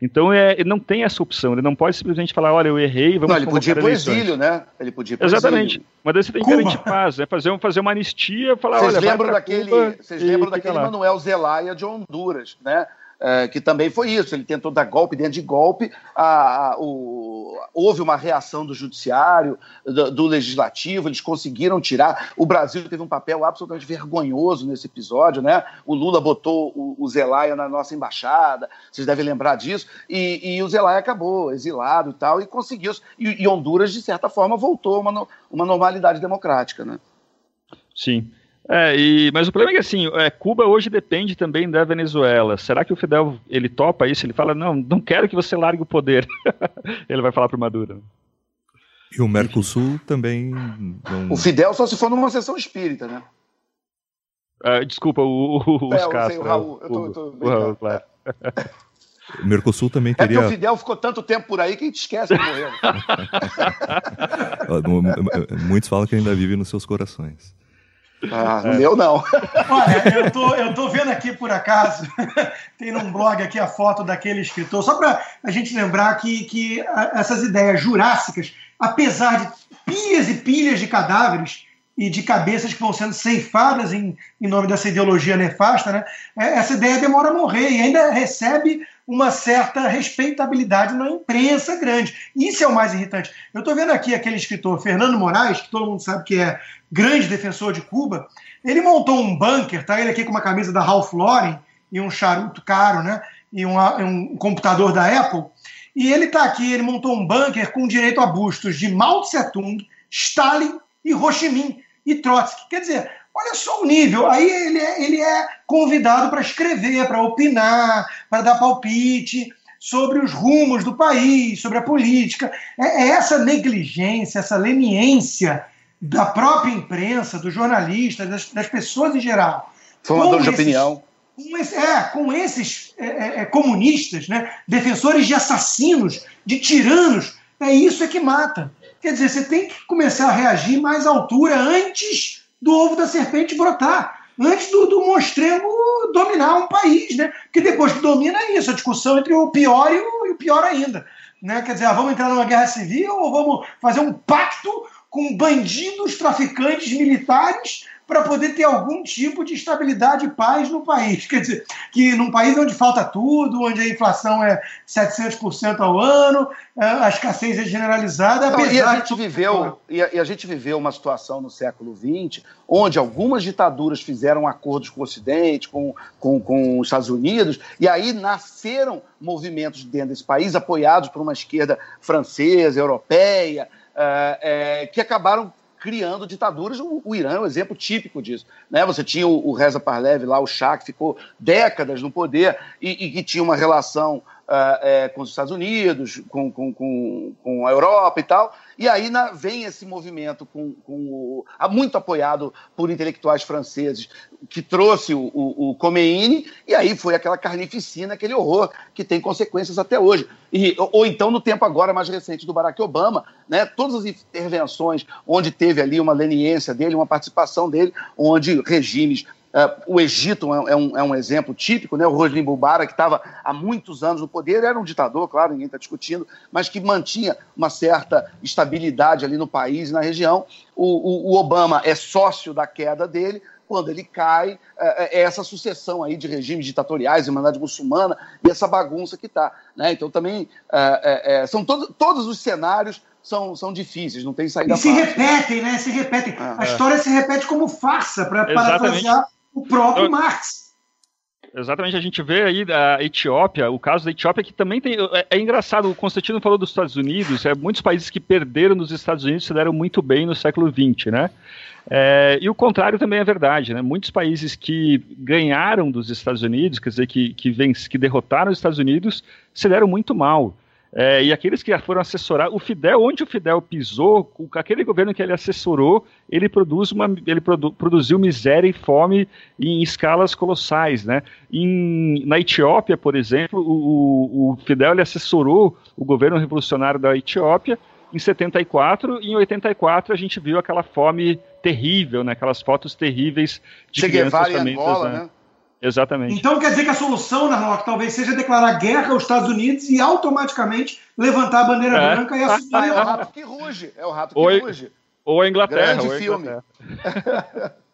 D: Então é, ele não tem essa opção, ele não pode simplesmente falar, olha, eu errei, vamos
C: Não, ele podia ir pro exílio, né? Ele podia ir
D: Exatamente.
C: Exílio.
D: Mas daí você tem que garantir paz, né? Fazer, fazer uma anistia, falar,
C: vocês
D: olha,
C: lembram daquele, Vocês lembram daquele. Manuel Zelaya de Honduras, né? É, que também foi isso, ele tentou dar golpe dentro de golpe, a, a, o, houve uma reação do judiciário, do, do, legislativo, eles conseguiram tirar. O Brasil teve um papel absolutamente vergonhoso nesse episódio, né? O Lula botou o, o Zelaya na nossa embaixada, vocês devem lembrar disso, e, e o Zelaya acabou exilado e tal, e conseguiu. E, e Honduras, de certa forma, voltou a uma, uma normalidade democrática, né?
D: Sim. É, e, mas o problema é que assim, é, Cuba hoje depende também da Venezuela. Será que o Fidel ele topa isso? Ele fala, não, não quero que você largue o poder. [laughs] ele vai falar para Maduro.
A: E o Mercosul também. Não...
C: O Fidel só se for numa sessão espírita, né?
D: Uh, desculpa, o, o,
C: é,
D: os Castro.
C: O Raul, eu tô, eu tô
D: o Raul, claro.
A: O Mercosul também
C: É
A: teria.
C: porque o Fidel ficou tanto tempo por aí que a gente esquece que morreu. [laughs]
A: Muitos falam que ainda vive nos seus corações.
C: Ah, no meu não.
B: Olha, eu tô, eu tô vendo aqui por acaso, [laughs] tem num blog aqui a foto daquele escritor, só para a gente lembrar que, que essas ideias jurássicas, apesar de pilhas e pilhas de cadáveres e de cabeças que vão sendo ceifadas em, em nome dessa ideologia nefasta, né, essa ideia demora a morrer e ainda recebe uma certa respeitabilidade na imprensa grande. Isso é o mais irritante. Eu estou vendo aqui aquele escritor Fernando Moraes, que todo mundo sabe que é grande defensor de Cuba. Ele montou um bunker, tá? Ele aqui com uma camisa da Ralph Lauren e um charuto caro, né? E um, um computador da Apple. E ele está aqui, ele montou um bunker com direito a bustos de Mao Tse Tung, Stalin e Ho Chi Minh e Trotsky. Quer dizer, Olha só o nível. Aí ele é, ele é convidado para escrever, para opinar, para dar palpite sobre os rumos do país, sobre a política. É, é essa negligência, essa leniência da própria imprensa, dos jornalistas, das, das pessoas em geral.
C: Formador de opinião.
B: Com esse, é, com esses é, é, é, comunistas, né, defensores de assassinos, de tiranos, é isso é que mata. Quer dizer, você tem que começar a reagir mais à altura antes do ovo da serpente brotar, antes do, do monstrengo dominar um país, né? Porque depois que domina é isso, a discussão entre o pior e o, e o pior ainda. Né? Quer dizer, ah, vamos entrar numa guerra civil ou vamos fazer um pacto com bandidos, traficantes, militares para poder ter algum tipo de estabilidade e paz no país. Quer dizer, que num país onde falta tudo, onde a inflação é 700% ao ano, é, a escassez é generalizada.
C: Não, e, a gente viveu, e, a, e a gente viveu uma situação no século XX onde algumas ditaduras fizeram acordos com o Ocidente, com, com, com os Estados Unidos, e aí nasceram movimentos dentro desse país apoiados por uma esquerda francesa, europeia, é, é, que acabaram criando ditaduras. O, o, Irã é um exemplo típico disso. Né? Você tinha o, o Reza Parlev lá, o Shah, que ficou décadas no poder e, e que tinha uma relação uh, é, com os Estados Unidos, com, com, com, com, a Europa e tal. E aí na, vem esse movimento com, o, muito apoiado por intelectuais franceses, que trouxe o, o, o Khomeini, e aí foi aquela carnificina, aquele horror que tem consequências até hoje. E, ou, ou então, no tempo agora mais recente do Barack Obama, né, todas as intervenções onde teve ali uma leniência dele, uma participação dele, onde regimes o Egito é, é, um, é, um, exemplo típico, né? o Hosni Mubarak, que estava há muitos anos no poder, era um ditador, claro, ninguém está discutindo, mas que mantinha uma certa estabilidade ali no país e na região. O, o, o, Obama é sócio da queda dele, quando ele cai, é, é essa sucessão aí de regimes ditatoriais, Irmandade Muçulmana, e essa bagunça que está. Né? Então também é, é, são todo, todos os cenários são, são difíceis, não tem saída
B: E se fácil. repetem, né? Se repetem. A história se repete como farsa, para parafrasear o próprio
D: eu,
B: Marx.
D: Exatamente, a gente vê aí a Etiópia, o caso da Etiópia, que também tem. É, é, engraçado, o Constantino falou dos Estados Unidos, é, muitos países que perderam nos Estados Unidos se deram muito bem no século XX, né? É, e o contrário também é verdade, né? Muitos países que ganharam dos Estados Unidos, quer dizer, que, que, vence, que derrotaram os Estados Unidos, se deram muito mal. É, e aqueles que foram assessorar, o Fidel, onde o Fidel pisou, o, aquele governo que ele assessorou, ele, produz uma, ele produ, produziu miséria e fome em escalas colossais. Né? Em, na Etiópia, por exemplo, o, o Fidel ele assessorou o governo revolucionário da Etiópia em 74, e em 84 a gente viu aquela fome terrível, né? aquelas fotos terríveis de
C: che crianças famintas. Angola, né?
D: Exatamente.
B: Então quer dizer que a solução, Narlock, talvez seja declarar guerra aos Estados Unidos e automaticamente levantar a bandeira é. branca e assumir.
C: Ah, é o rato que ruge. É o rato que ou, ruge.
D: Ou a Inglaterra.
C: Grande
D: ou
C: filme.
D: Inglaterra. [laughs]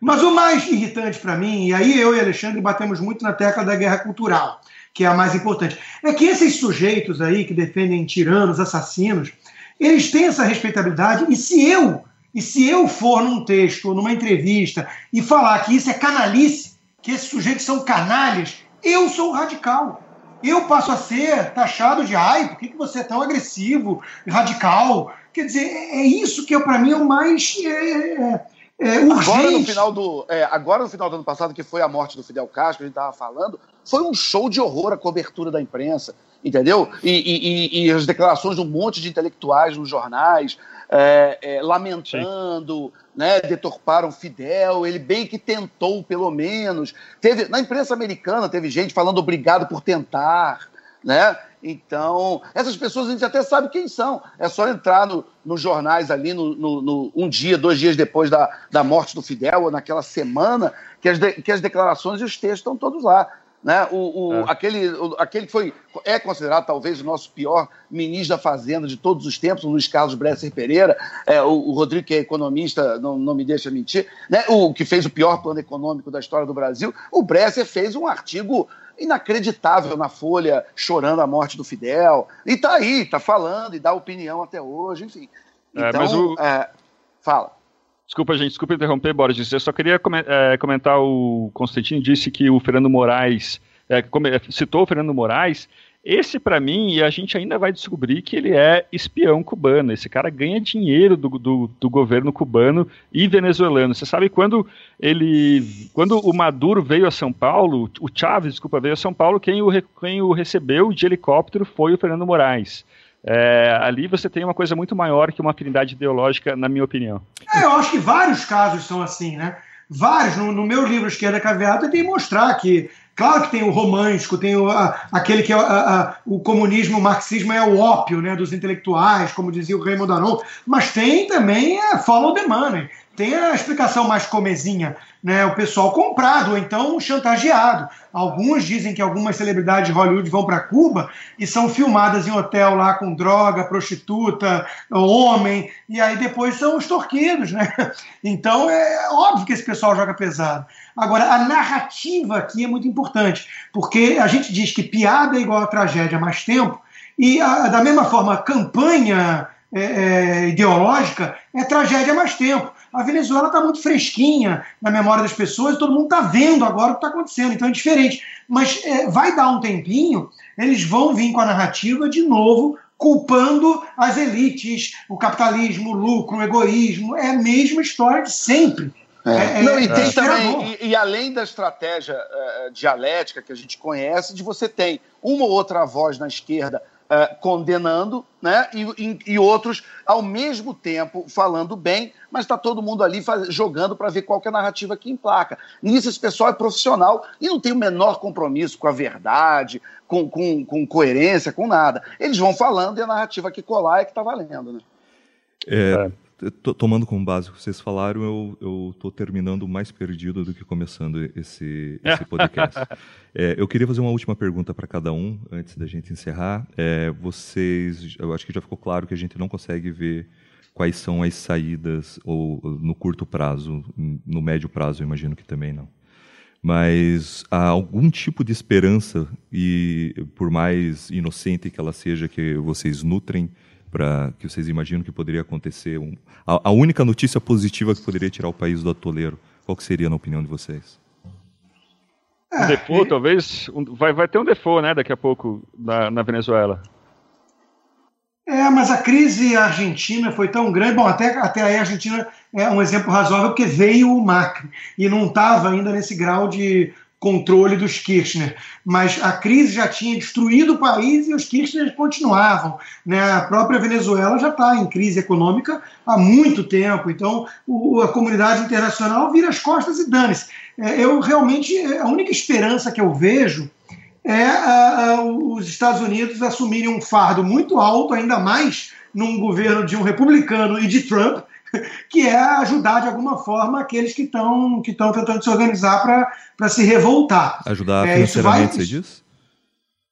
B: Mas o mais irritante para mim, e aí eu e Alexandre batemos muito na tecla da guerra cultural, que é a mais importante, é que esses sujeitos aí que defendem tiranos, assassinos, eles têm essa respeitabilidade, e se eu e se eu for num texto ou numa entrevista e falar que isso é canalice, que esses sujeitos são canalhas, eu sou radical. Eu passo a ser taxado de ai, por que, que você é tão agressivo, radical? Quer dizer, é, é isso que para mim é o mais é, é, é, urgente.
C: Agora no, final do, é, agora no final do ano passado, que foi a morte do Fidel Castro, que a gente estava falando, foi um show de horror a cobertura da imprensa, entendeu? E, e, e, as declarações de um monte de intelectuais nos jornais, é, é, lamentando, né, deturparam Fidel, ele bem que tentou, pelo menos. Teve, na imprensa americana teve gente falando obrigado por tentar, né? Então, essas pessoas a gente até sabe quem são. É só entrar no, nos jornais ali no, no, no, um dia, dois dias depois da, da morte do Fidel, ou naquela semana, que as, de, que as declarações e os textos estão todos lá. Né? O, o é. aquele, o, aquele que foi, é considerado talvez o nosso pior ministro da Fazenda de todos os tempos, o Luiz Carlos Bresser Pereira, é, o, o Rodrigo, que é economista, não, não me deixa mentir, né? o que fez o pior plano econômico da história do Brasil, o Bresser fez um artigo inacreditável na Folha, chorando a morte do Fidel, e está aí, está falando e dá opinião até hoje, enfim. Então, é, o... é, fala.
D: Desculpa, gente, desculpa interromper, Borges. Eu só queria é, comentar: o Constantino disse que o Fernando Moraes, é, citou o Fernando Moraes. Esse, para mim, e a gente ainda vai descobrir que ele é espião cubano. Esse cara ganha dinheiro do, do, do governo cubano e venezuelano. Você sabe quando ele. Quando o Maduro veio a São Paulo, o Chávez, desculpa, veio a São Paulo, quem o, quem o recebeu de helicóptero foi o Fernando Moraes. É, ali você tem uma coisa muito maior que uma afinidade ideológica, na minha opinião.
B: É, eu acho que vários casos são assim, né? Vários. No, no meu livro Esquerda Caveada tem mostrar que, claro que tem o romântico, tem o, a, aquele que é a, a, o comunismo, o marxismo é o ópio né, dos intelectuais, como dizia o Raymond Aron, mas tem também a follow the money tem a explicação mais comezinha, né? O pessoal comprado ou então chantageado. Alguns dizem que algumas celebridades de Hollywood vão para Cuba e são filmadas em hotel lá com droga, prostituta, homem, e aí depois são extorquidos, né? [laughs] Então é óbvio que esse pessoal joga pesado. Agora, a narrativa aqui é muito importante, porque a gente diz que piada é igual a tragédia há mais tempo, e a, da mesma forma, campanha é, é, ideológica é tragédia há mais tempo a Venezuela está muito fresquinha na memória das pessoas, todo mundo está vendo agora o que está acontecendo, então é diferente. Mas é, vai dar um tempinho, eles vão vir com a narrativa de novo, culpando as elites, o capitalismo, o lucro, o egoísmo. É a mesma história de sempre.
C: É. É, Não, e tem é também, e, e, além da estratégia uh, dialética que a gente conhece, de você tem uma ou outra voz na esquerda uh, condenando, né? E, e, e, outros, ao mesmo tempo, falando bem, mas está todo mundo ali faz, jogando para ver qual é a narrativa que emplaca. Nisso, esse pessoal é profissional e não tem o menor compromisso com a verdade, com, com, com coerência, com nada. Eles vão falando e a narrativa que colar é que está valendo, né?
A: É, é tomando como base o que vocês falaram, eu, eu tô terminando mais perdido do que começando esse, esse podcast. [laughs] é, eu queria fazer uma última pergunta para cada um, antes da gente encerrar. É, vocês, eu acho que já ficou claro que a gente não consegue ver quais são as saídas, ou no curto prazo, no médio prazo, eu imagino que também não. Mas há algum tipo de esperança, e por mais inocente que ela seja, que vocês nutrem, para que vocês imaginam que poderia acontecer? Um, a, a, única notícia positiva que poderia tirar o país do atoleiro, qual que seria na opinião de vocês?
D: um default, talvez. Um, vai, vai ter um default, né, daqui a pouco na, na Venezuela.
B: É, mas a crise argentina foi tão grande. Bom, até, até aí a Argentina é um exemplo razoável porque veio o Macri e não estava ainda nesse grau de controle dos Kirchner. Mas a crise já tinha destruído o país e os Kirchner continuavam. Né? A própria Venezuela já está em crise econômica há muito tempo. Então o, a comunidade internacional vira as costas e dane-se. É, eu realmente, a única esperança que eu vejo é a, a, os Estados Unidos assumirem um fardo muito alto, ainda mais num governo de um republicano e de Trump, [laughs] que é ajudar de alguma forma aqueles que estão que tentando se organizar para se revoltar.
A: Ajudar é, financeiramente, vai, você diz?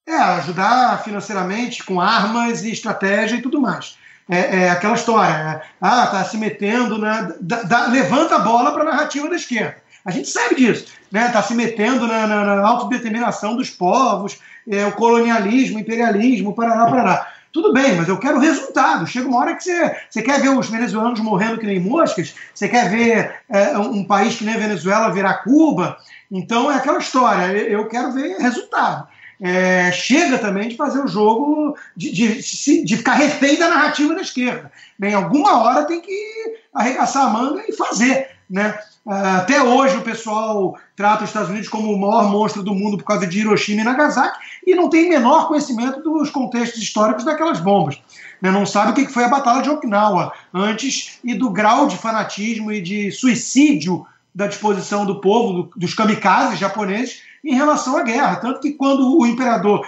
B: É, ajudar financeiramente, com armas e estratégia e tudo mais. É, é aquela história, né? ah, tá se metendo, na, da, da, levanta a bola para a narrativa da esquerda. A gente sabe disso, né? Tá se metendo na, na, na autodeterminação dos povos, é, o colonialismo, o imperialismo, parará, parará. Tudo bem, mas eu quero resultado. Chega uma hora que você, você quer ver os venezuelanos morrendo que nem moscas, você quer ver é, um país que nem a Venezuela virar Cuba. Então é aquela história, eu quero ver resultado. É, chega também de fazer o jogo, de, de, de, ficar refém da narrativa da esquerda. Em alguma hora tem que arregaçar a manga e fazer. Né? Ah, até hoje o pessoal trata os Estados Unidos como o maior monstro do mundo por causa de Hiroshima e Nagasaki e não tem menor conhecimento dos contextos históricos daquelas bombas. Né? Não sabe o que foi a Batalha de Okinawa antes e do grau de fanatismo e de suicídio da disposição do povo, dos kamikazes japoneses, em relação à guerra. Tanto que quando o imperador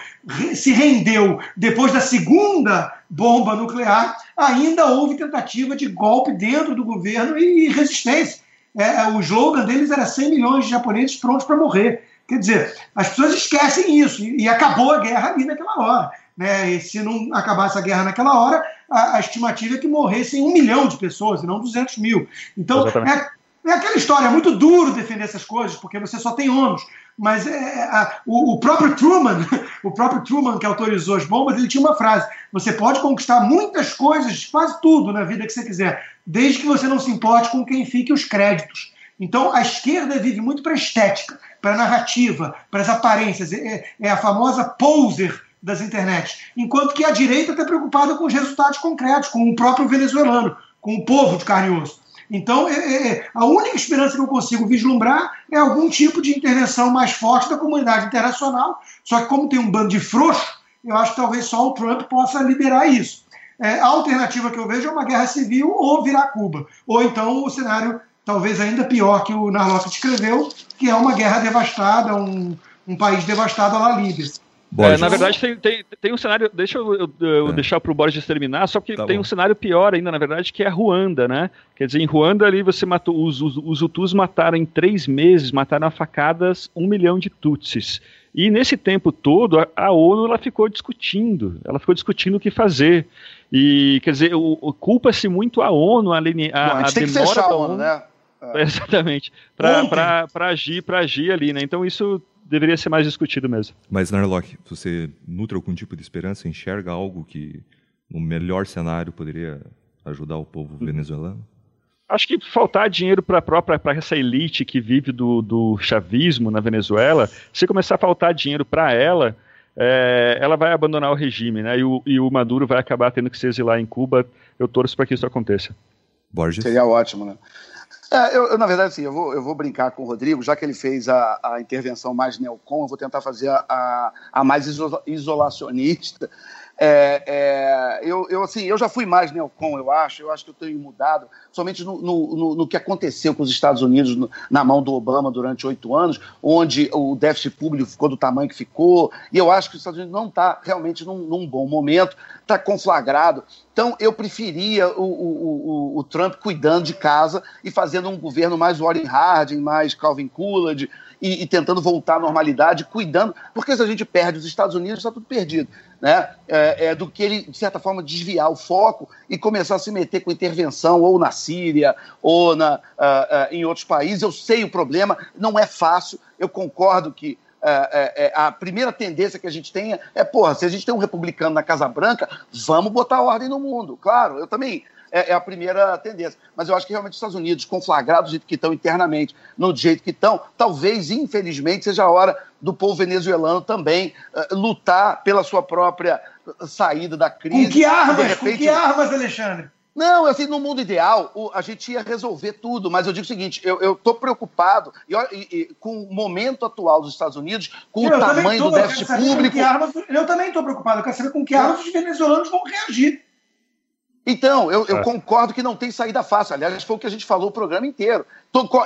B: se rendeu depois da segunda bomba nuclear, ainda houve tentativa de golpe dentro do governo e resistência. É, é, o slogan deles era 100 milhões de japoneses prontos para morrer. Quer dizer, as pessoas esquecem isso e, e acabou a guerra ali naquela hora. Né? E se não acabasse a guerra naquela hora, a, a estimativa é que morressem um milhão de pessoas e não 200 mil. Então, é, é, aquela história, é muito duro defender essas coisas, porque você só tem ônus. Mas é, é, a, o, o, próprio Truman, [laughs] o próprio Truman que autorizou as bombas, ele tinha uma frase: você pode conquistar muitas coisas, quase tudo na vida que você quiser, desde que você não se importe com quem fique os créditos. Então a esquerda vive muito para estética, para narrativa, para as aparências. É, é, a famosa poser das internet. Enquanto que a direita está preocupada com os resultados concretos, com o próprio venezuelano, com o povo de carne e osso. Então, é, é, é, a única esperança que eu consigo vislumbrar é algum tipo de intervenção mais forte da comunidade internacional. Só que, como tem um bando de frouxo, eu acho que talvez só o Trump possa liberar isso. É, a alternativa que eu vejo é uma guerra civil ou virar Cuba. Ou então o cenário talvez ainda pior que o Narlock descreveu, que é uma guerra devastada, um, um país devastado à Líbia.
D: É, na verdade, tem, tem, tem, um cenário. Deixa eu, eu, eu é. deixar para o Borges terminar, só que tá tem bom. um cenário pior ainda, na verdade, que é a Ruanda, né? Quer dizer, em Ruanda ali você matou. Os, os, os Hutus mataram em três meses, mataram a facadas um milhão de Tutsis. E nesse tempo todo, a, a ONU ela ficou discutindo, ela ficou discutindo o que fazer. E, quer dizer, culpa-se muito a ONU, a, a, Bom,
C: a, a tem que fechar a ONU, né? [laughs]
D: É. Exatamente. Para agir, agir ali, né? Então isso deveria ser mais discutido mesmo.
A: Mas, Narlock, você nutre algum tipo de esperança, enxerga algo que, no melhor cenário, poderia ajudar o povo venezuelano?
D: Acho que faltar dinheiro para a própria para essa elite que vive do, do chavismo na Venezuela, se começar a faltar dinheiro para ela, é, ela vai abandonar o regime, né? E o, e o, Maduro vai acabar tendo que se exilar em Cuba. Eu torço para que isso aconteça.
C: Borges. Seria ótimo, né? É, eu, eu, na verdade, assim, eu vou, eu vou brincar com o Rodrigo, já que ele fez a, a intervenção mais neocon, eu vou tentar fazer a, a, a mais isolacionista. É, é, eu, eu, assim, eu já fui mais neocon, eu acho, eu acho que eu tenho mudado, somente no, no, no que aconteceu com os Estados Unidos no, na mão do Obama durante oito anos, onde o déficit público ficou do tamanho que ficou, e eu acho que os Estados Unidos não está realmente num, num, bom momento, está conflagrado. Então, eu preferia o, o, o, o, Trump cuidando de casa e fazendo um governo mais Warren Harding, mais Calvin Coolidge, e, e, tentando voltar à normalidade, cuidando, porque se a gente perde os Estados Unidos, está tudo perdido. Né? É, é, do que ele, de certa forma, desviar o foco e começar a se meter com intervenção ou na Síria ou na, uh, uh, em outros países. Eu sei o problema, não é fácil, eu concordo que a primeira tendência que a gente tem é, porra, se a gente tem um republicano na Casa Branca, vamos botar ordem no mundo. Claro, eu também é, é, a primeira tendência. Mas eu acho que realmente os Estados Unidos, conflagrados do jeito que estão internamente, no jeito que estão, talvez, infelizmente, seja a hora do povo venezuelano também uh, lutar pela sua própria saída da crise.
B: Com que armas? Repente... Com que armas, Alexandre?
C: Não, assim, no mundo ideal, a gente ia resolver tudo, mas eu digo o seguinte: eu estou preocupado e, e, e, com o momento atual dos Estados Unidos, com eu, o tamanho tô, do déficit público.
B: Armas, eu também estou preocupado, eu quero saber com que armas os venezuelanos vão reagir.
C: Então, eu, eu é. concordo que não tem saída fácil. Aliás, foi o que a gente falou o programa inteiro.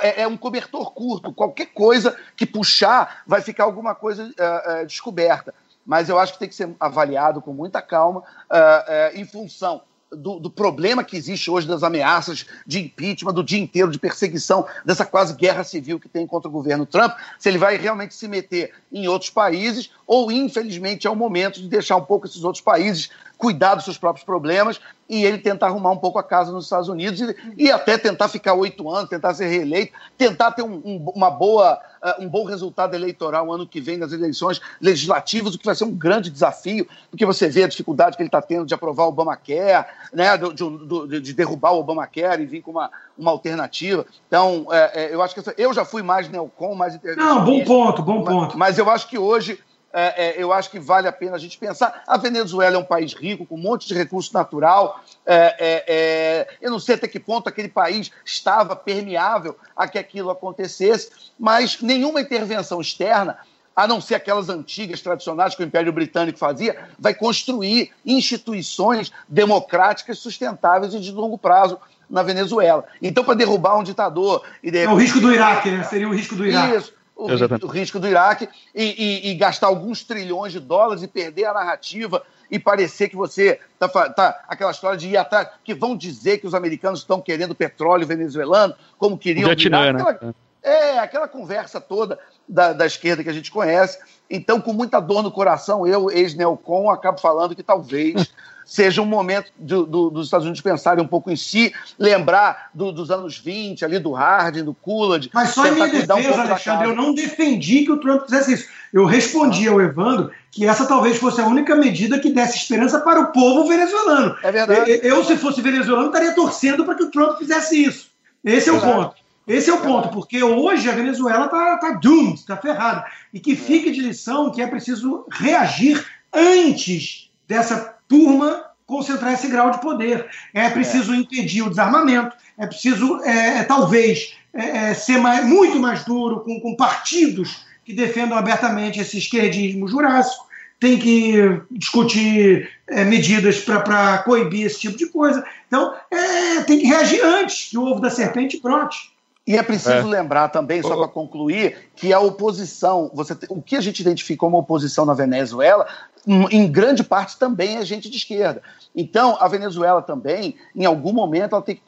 C: É, é um cobertor curto. Qualquer coisa que puxar vai ficar alguma coisa uh, uh, descoberta. Mas eu acho que tem que ser avaliado com muita calma uh, em função do, do, problema que existe hoje das ameaças de impeachment, do dia inteiro de perseguição, dessa quase guerra civil que tem contra o governo Trump, se ele vai realmente se meter em outros países ou, infelizmente, é o momento de deixar um pouco esses outros países cuidar dos seus próprios problemas e ele tentar arrumar um pouco a casa nos Estados Unidos e, e até tentar ficar oito anos, tentar ser reeleito, tentar ter um, um, uma boa, uh, um bom resultado eleitoral ano que vem nas eleições legislativas, o que vai ser um grande desafio, porque você vê a dificuldade que ele está tendo de aprovar o Obamacare, né, de, de, de, derrubar o Obamacare e vir com uma, uma alternativa. Então, é, é, eu acho que eu já fui mais neocon, mais
B: Não, bom ponto, bom ponto.
C: Mas, mas eu acho que hoje é, é, eu acho que vale a pena a gente pensar. A Venezuela é um país rico, com um monte de recurso natural. É, é, é, eu não sei até que ponto aquele país estava permeável a que aquilo acontecesse, mas nenhuma intervenção externa a não ser aquelas antigas, tradicionais que o Império Britânico fazia, vai construir instituições democráticas sustentáveis e de longo prazo na Venezuela. Então, para derrubar um ditador.
B: E de... É o risco do Iraque, né? Seria o risco do Iraque.
C: Isso o, o risco do Iraque e, e, e, gastar alguns trilhões de dólares e perder a narrativa e parecer que você tá, tá aquela história de ir atrás, que vão dizer que os americanos estão querendo petróleo venezuelano, como queriam.
D: Vietnã,
C: né? aquela, é, aquela conversa toda da, da, esquerda que a gente conhece. Então, com muita dor no coração, eu, ex-neocon, acabo falando que talvez [laughs] seja um momento do, do, dos Estados Unidos pensarem um pouco em si, lembrar do, dos anos 20, ali do Harding, do Coolidge.
B: Mas só em minha defesa, um Alexandre, eu não defendi que o Trump fizesse isso. Eu respondi ao Evandro que essa talvez fosse a única medida que desse esperança para o povo venezuelano.
C: É verdade.
B: Eu, se fosse venezuelano, estaria torcendo para que o Trump fizesse isso. Esse é o ponto. Esse é o ponto, porque hoje a Venezuela está tá doomed, está ferrada. E que fique de lição que é preciso reagir antes dessa turma concentrar esse grau de poder. É preciso é. impedir o desarmamento, é preciso, é, é talvez, é, é, ser mais, muito mais duro com, com partidos que defendam abertamente esse esquerdismo jurássico, tem que discutir é, medidas para coibir esse tipo de coisa. Então, é, tem que reagir antes que o ovo da serpente brote.
C: E é preciso é. lembrar também, só para concluir, que a oposição, você, o que a gente identifica como oposição na Venezuela, em grande parte também é gente de esquerda. Então, a Venezuela também, em algum momento, ela tem que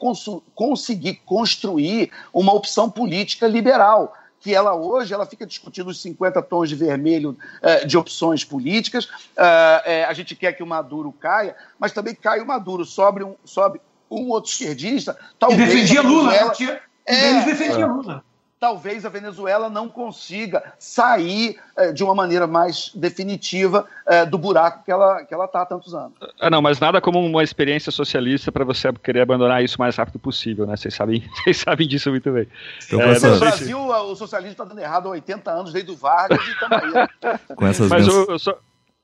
C: conseguir construir uma opção política liberal que ela hoje ela fica discutindo os 50 tons de vermelho eh, de opções políticas. Eh, a gente quer que o Maduro caia, mas também cai o Maduro, sobe um, sobe um outro esquerdista.
B: Talvez e defendia Lula, né? Tinha, é, eles defendiam Lula
C: talvez a Venezuela não consiga sair eh, de uma maneira mais definitiva eh, do buraco que ela que ela está há tantos anos.
D: Ah, não, mas nada como uma experiência socialista para você querer abandonar isso o mais rápido possível, né? Vocês sabem, [laughs] vocês sabem disso muito bem.
C: Então, é. No Brasil, o socialismo está dando errado há 80 anos, desde o Vargas e também. [laughs]
D: Com essas mas eu, eu só...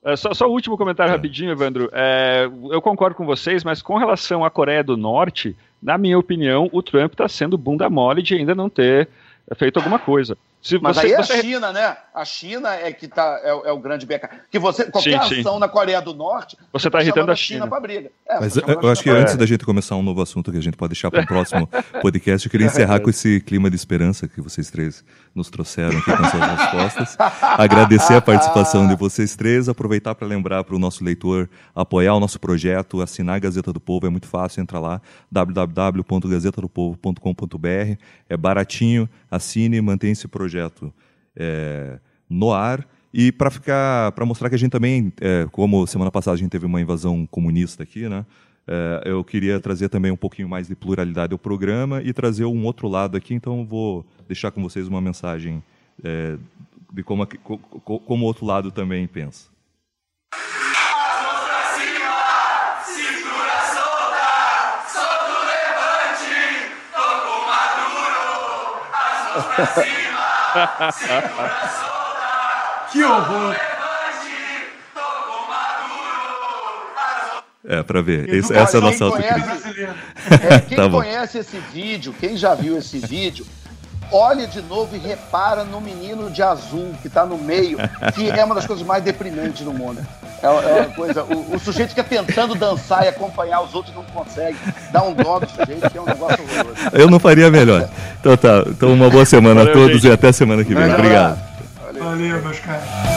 D: É, só, só o último comentário é. rapidinho, Evandro. É, eu concordo com vocês, mas com relação à Coreia do Norte, na minha opinião, o Trump está sendo bunda mole de ainda não ter feito alguma coisa.
C: Se Mas você, aí é você... a China, né? A China é que tá, é, é o grande beca. Que você, qualquer sim, ação sim. na Coreia do Norte.
D: Você está irritando a China.
C: China briga. É,
A: Mas eu, eu acho que antes da gente começar um novo assunto que a gente pode deixar para o próximo [laughs] podcast, eu queria encerrar com esse clima de esperança que vocês três nos trouxeram aqui com suas respostas. [laughs] Agradecer a participação de vocês três, aproveitar para lembrar para o nosso leitor apoiar o nosso projeto, assinar a Gazeta do Povo, é muito fácil, entra lá, www.gazetadopovo.com.br, é baratinho, assine e mantenha esse projeto projeto é, no ar. E para ficar, para mostrar que a gente também, é, como semana passada a gente teve uma invasão comunista aqui, né? É, eu queria trazer também um pouquinho mais de pluralidade ao programa e trazer um outro lado aqui. Então vou deixar com vocês uma mensagem é, de como, a, co, como o outro lado também pensa. Ha [laughs] [laughs]
B: que horror!
A: É, pra ver. Esse, essa é a nossa
C: autocrítica. É, [laughs] quem tá conhece esse vídeo, quem já viu esse vídeo, olhe de novo e repara no menino de azul que está no meio, que é uma das coisas mais deprimentes do mundo. É, é uma coisa. O, o, sujeito fica tentando dançar e acompanhar os outros não consegue. Dá um dó do sujeito, que é um negócio horroroso.
A: Eu não faria melhor. Então tá. Então uma boa semana Valeu, a todos gente. e até semana que vem. Obrigado.
B: Valeu, Valeu meus caras.